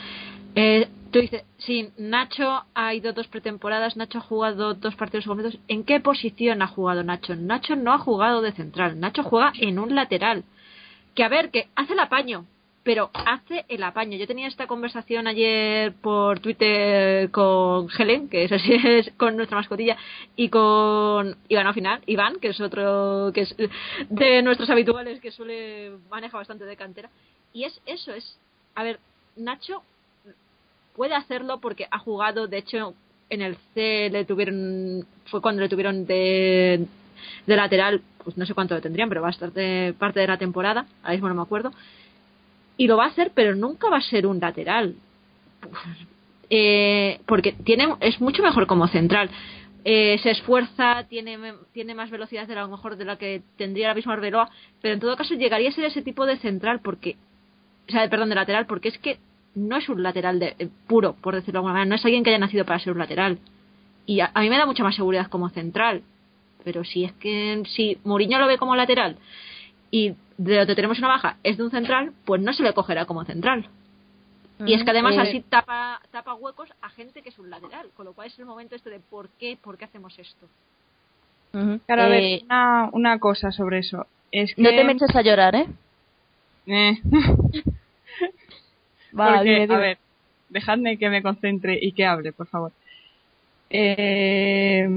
eh, tú dices, sí, Nacho ha ido dos pretemporadas, Nacho ha jugado dos partidos completos. ¿En qué posición ha jugado Nacho? Nacho no ha jugado de central, Nacho juega en un lateral. Que a ver, que hace el apaño, pero hace el apaño. Yo tenía esta conversación ayer por Twitter con Helen, que es así, es con nuestra mascotilla, y con Iván al final, Iván, que es otro que es de nuestros habituales que suele maneja bastante de cantera. Y es eso, es, a ver, Nacho puede hacerlo porque ha jugado, de hecho, en el C le tuvieron, fue cuando le tuvieron de, de lateral, pues no sé cuánto le tendrían, pero va a estar de parte de la temporada, ahora mismo no me acuerdo. Y lo va a hacer, pero nunca va a ser un lateral. Eh, porque tiene, es mucho mejor como central. Eh, se esfuerza, tiene, tiene más velocidad de lo mejor de la que tendría ahora mismo Arbeloa, pero en todo caso llegaría a ser ese tipo de central porque, o sea, perdón, de lateral, porque es que no es un lateral de, eh, puro, por decirlo de alguna manera, no es alguien que haya nacido para ser un lateral. Y a, a mí me da mucha más seguridad como central, pero si es que si Mourinho lo ve como lateral y de donde tenemos una baja es de un central, pues no se le cogerá como central. Y es que además Eh, así tapa, tapa huecos a gente que es un lateral, con lo cual es el momento este de por qué, por qué hacemos esto. Claro, a ver, Eh, una, una cosa sobre eso. Es que... no te me eches a llorar, ¿eh? Eh, Va, porque, dime, dime. a ver, dejadme que me concentre y que hable, por favor. Eh,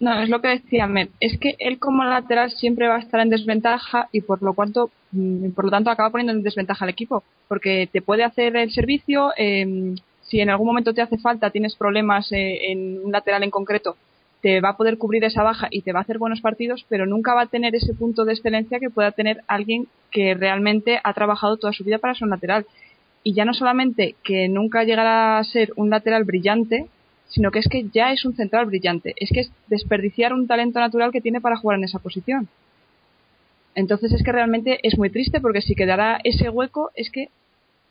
no, es lo que decía Met. Es que él como lateral siempre va a estar en desventaja y por lo cuanto, mm, por lo tanto acaba poniendo en desventaja al equipo, porque te puede hacer el servicio. eh, si en algún momento te hace falta, tienes problemas eh, en un lateral en concreto, te va a poder cubrir esa baja y te va a hacer buenos partidos, pero nunca va a tener ese punto de excelencia que pueda tener alguien que realmente ha trabajado toda su vida para ser un lateral. Y ya no solamente que nunca llegará a ser un lateral brillante, sino que es que ya es un central brillante. Es que es desperdiciar un talento natural que tiene para jugar en esa posición. Entonces es que realmente es muy triste porque si quedará ese hueco es que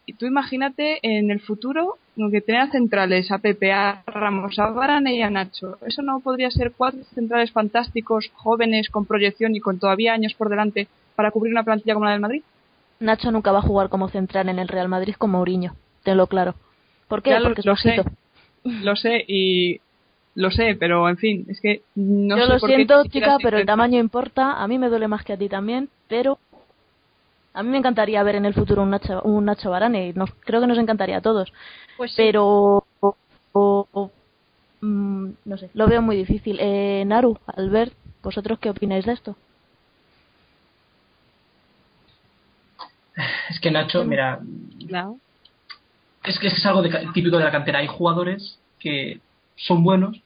y tú imagínate en el futuro que tener a centrales a Pepe, a Ramos, a Varane y a Nacho. Eso no podría ser cuatro centrales fantásticos, jóvenes, con proyección y con todavía años por delante para cubrir una plantilla como la del Madrid. Nacho nunca va a jugar como central en el Real Madrid con Mourinho, tenlo claro. ¿Por qué? Lo- Porque es lo sé. Lo sé y lo sé, pero en fin, es que no Yo sé lo por siento, chica, pero el tamaño importa. A mí me duele más que a ti también, pero a mí me encantaría ver en el futuro un Nacho, un Nacho Barane. y Nos, creo que nos encantaría a todos. Pues sí. Pero, o- o- o, mm, no sé, lo veo muy difícil. Eh, Naru, Albert, ¿vosotros qué opináis de esto? Es que Nacho, mira, Claro. es que es algo de típico de la cantera. Hay jugadores que son buenos,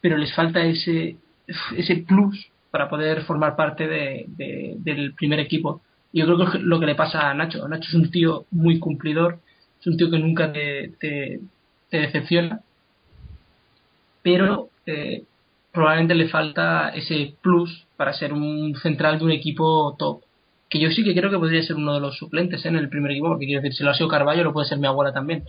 pero les falta ese, ese plus para poder formar parte de, de- del primer equipo. Y yo creo que es lo que le pasa a Nacho. Nacho es un tío muy cumplidor, es un tío que nunca te, te, te decepciona, pero eh, probablemente le falta ese plus para ser un central de un equipo top. Que yo sí que creo que podría ser uno de los suplentes ¿eh? en el primer equipo, porque quiero decir, si lo ha sido Carballo, lo puede ser mi abuela también.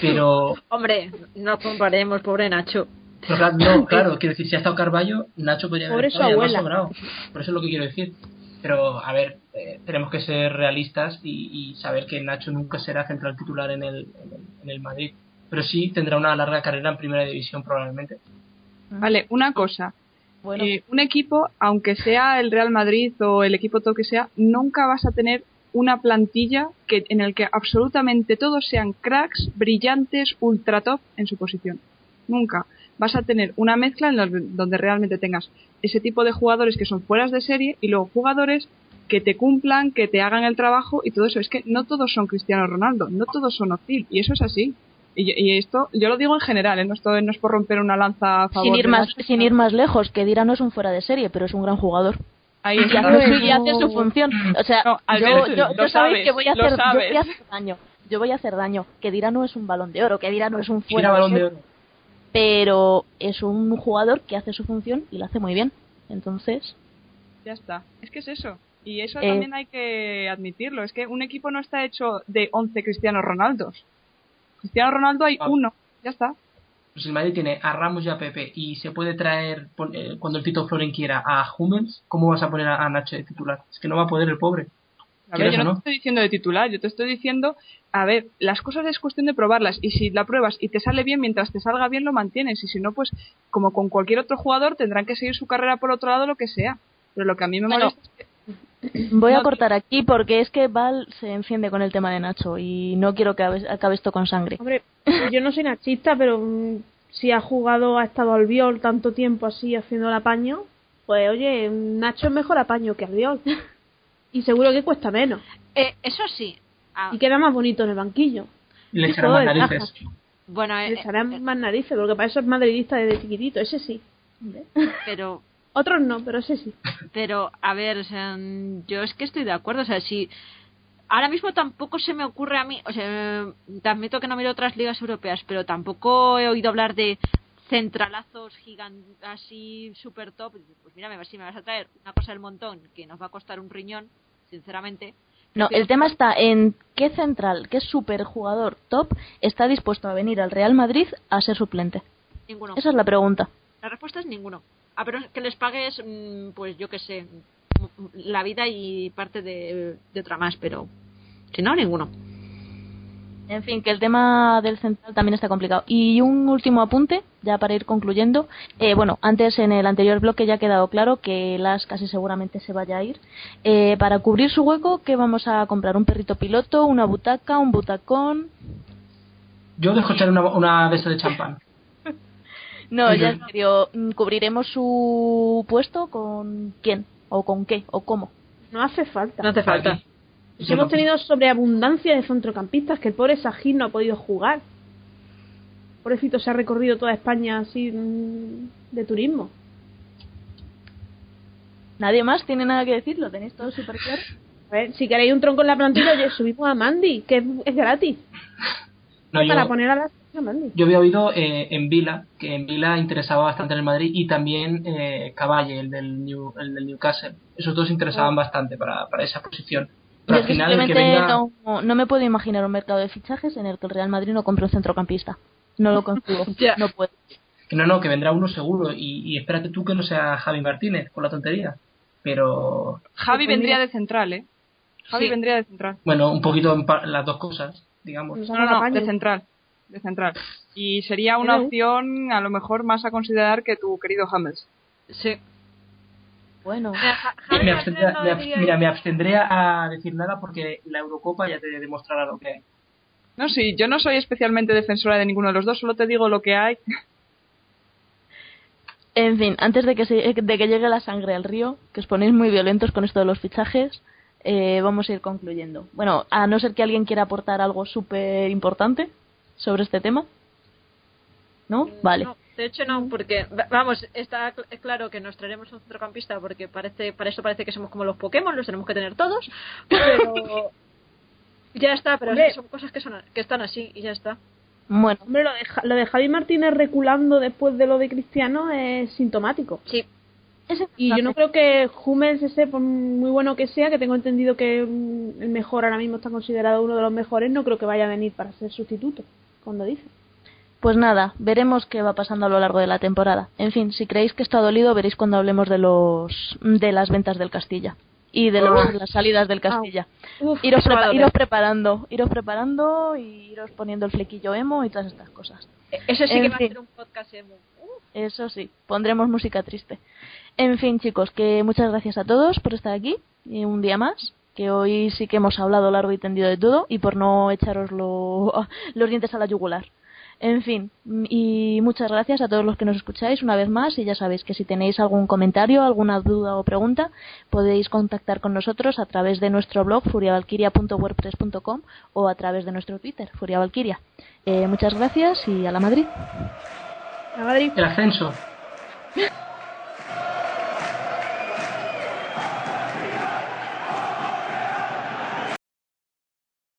Pero, Hombre, no comparemos, pobre Nacho. pero no, claro, quiero decir, si ha estado Carballo, Nacho podría Pobre haber estado abuela. sobrado. Por eso es lo que quiero decir. Pero, a ver, eh, tenemos que ser realistas y, y saber que Nacho nunca será central titular en el, en el, en el Madrid. Pero sí tendrá una larga carrera en primera división, probablemente. Vale, una cosa. Eh, un equipo, aunque sea el Real Madrid o el equipo todo que sea, nunca vas a tener una plantilla que, en el que absolutamente todos sean cracks, brillantes, ultra top en su posición. Nunca. Vas a tener una mezcla en la- donde realmente tengas ese tipo de jugadores que son fueras de serie y luego jugadores que te cumplan, que te hagan el trabajo y todo eso. Es que no todos son Cristiano Ronaldo, no todos son Ozil y eso es así. Y, y esto yo lo digo en general, ¿eh? no, esto no es por romper una lanza a favor sin ir, de más, sin ir más lejos, que Dira no es un fuera de serie, pero es un gran jugador. Ahí Y hace, su, y hace su función. O sea, No, yo, yo, sabéis sabes, que voy a hacer, yo voy a hacer daño. Yo voy a hacer daño. Que Dira no es un balón de oro, que Dira no es un fuera de balón de oro. pero es un jugador que hace su función y lo hace muy bien. Entonces, Ya está. Es que es eso. Y eso Eh. también hay que admitirlo. Es que un equipo no está hecho de 11 Cristiano Ronaldos. Cristiano Ronaldo hay Ah. uno. Ya está. Pues el Madrid tiene a Ramos y a Pepe y se puede traer, eh, cuando el Tito Floren quiera, a Hummels, ¿cómo vas a poner a, a Nacho de titular? Es que no va a poder el pobre. A ver, ¿Quieres yo no? te estoy diciendo de titular, yo te estoy diciendo, a ver, las cosas es cuestión de probarlas y si la pruebas y te sale bien, mientras te salga bien lo mantienes y si no, pues como con cualquier otro jugador tendrán que seguir su carrera por otro lado, lo que sea. Pero lo que a mí me Bueno, molesta es que voy a cortar aquí porque es que Val se enciende con el tema de Nacho y no quiero que acabe, esto con sangre. Hombre, yo no soy nachista, pero mm, si ha jugado, ha estado Albiol tanto tiempo así haciendo el apaño, pues oye, Nacho es mejor apaño que Albiol. Y seguro que cuesta menos. Eh, eso sí. Ah, Y queda más bonito en el banquillo. Le echarán más narices. bueno, eh, Le echarán eh, más narices, porque para eso es madridista desde chiquitito, ese sí. pero Otros no, pero ese sí. Pero, a ver, o sea, yo es que estoy de acuerdo. O sea, si ahora mismo tampoco se me ocurre a mí, o sea, te admito que no miro otras ligas europeas, pero tampoco he oído hablar de centralazos gigantes así super top. Pues mira, me- si me vas a traer una cosa del montón que nos va a costar un riñón, sinceramente. No, el tema está en qué central, qué superjugador top está dispuesto a venir al Real Madrid a ser suplente. Ninguno. Esa es la pregunta. La respuesta es ninguno. A pero que les pagues, mm, pues yo qué sé, la vida y parte de, de otra más, pero si no, ninguno. En fin, que el tema del central también está complicado. Y un último apunte, ya para ir concluyendo. Eh, bueno, antes en el anterior bloque ya ha quedado claro que Las casi seguramente se vaya a ir. Eh, para cubrir su hueco, ¿qué vamos a comprar? ¿Un perrito piloto? ¿Una butaca? ¿Un butacón? Yo dejo echar una, una de esas de champán. No, ya en serio, mm, ¿cubriremos su puesto con quién? ¿O con qué? ¿O cómo? No hace falta. No hace falta. Hemos tenido sobreabundancia de centrocampistas que el pobre Sajid no ha podido jugar. Pobrecito se ha recorrido toda España así mm, de turismo. ¿Nadie más tiene nada que decir? ¿Lo tenéis todo súper claro? A ver, si queréis un tronco en la plantilla, oye, subimos a Mandy, que es, es gratis. No, yo, Para poner a la a Mandy. Yo había oído eh, en Vila, que en Vila interesaba bastante en el Madrid, y también eh, Caballe, el del, New- el del Newcastle. Esos dos interesaban bastante para, para esa posición. Pero Yo al final el que venga... no, no me puedo imaginar un mercado de fichajes en el que el Real Madrid no compre un centrocampista. No lo consigo. No puedo. Que no, no, que vendrá uno seguro. Y, y espérate tú que no sea Javi Martínez, con la tontería. Pero, Javi vendría de central, ¿eh? Javi Sí. vendría de central. bueno, un poquito en las dos cosas, digamos. No, no, de central. De central. Y sería una opción a lo mejor más a considerar que tu querido Hummels. Sí. Bueno. mira, me abstendré a decir nada porque la Eurocopa ya te demostrará lo que hay. No, sí, yo no soy especialmente defensora de ninguno de los dos, solo te digo lo que hay. En fin, antes de que, de que llegue la sangre al río, que os ponéis muy violentos con esto de los fichajes, eh, vamos a ir concluyendo. Bueno, a no ser que alguien quiera aportar algo súper importante sobre este tema. ¿No? Vale. de hecho no, porque vamos, está claro que nos traeremos un centrocampista porque parece para eso parece que somos como los Pokémon, los tenemos que tener todos, pero ya está, pero son cosas que son que están así y ya está. Bueno, hombre, lo de, lo de Javi Martínez reculando después de lo de Cristiano es sintomático. Sí, y yo no creo que Hummels ese, por muy bueno que sea, que tengo entendido que el mejor ahora mismo está considerado uno de los mejores, no creo que vaya a venir para ser sustituto, cuando dice. Pues nada, veremos qué va pasando a lo largo de la temporada. En fin, si creéis que está dolido, veréis cuando hablemos de los de las ventas del Castilla y de las salidas del Castilla. iros, preparando, iros preparando y iros poniendo el flequillo emo y todas estas cosas. E-, eso sí que va a ser un podcast emo. Eso sí, pondremos música triste. En fin, chicos, que muchas gracias a todos por estar aquí y un día más. Que hoy sí que hemos hablado largo y tendido de todo y por no echaros los dientes a la yugular. En fin, y muchas gracias a todos los que nos escucháis una vez más y ya sabéis que si tenéis algún comentario, alguna duda o pregunta, podéis contactar con nosotros a través de nuestro blog furiavalquiria.wordpress.com o a través de nuestro Twitter, furiavalquiria. Eh, muchas gracias y a la Madrid. A Madrid. El ascenso.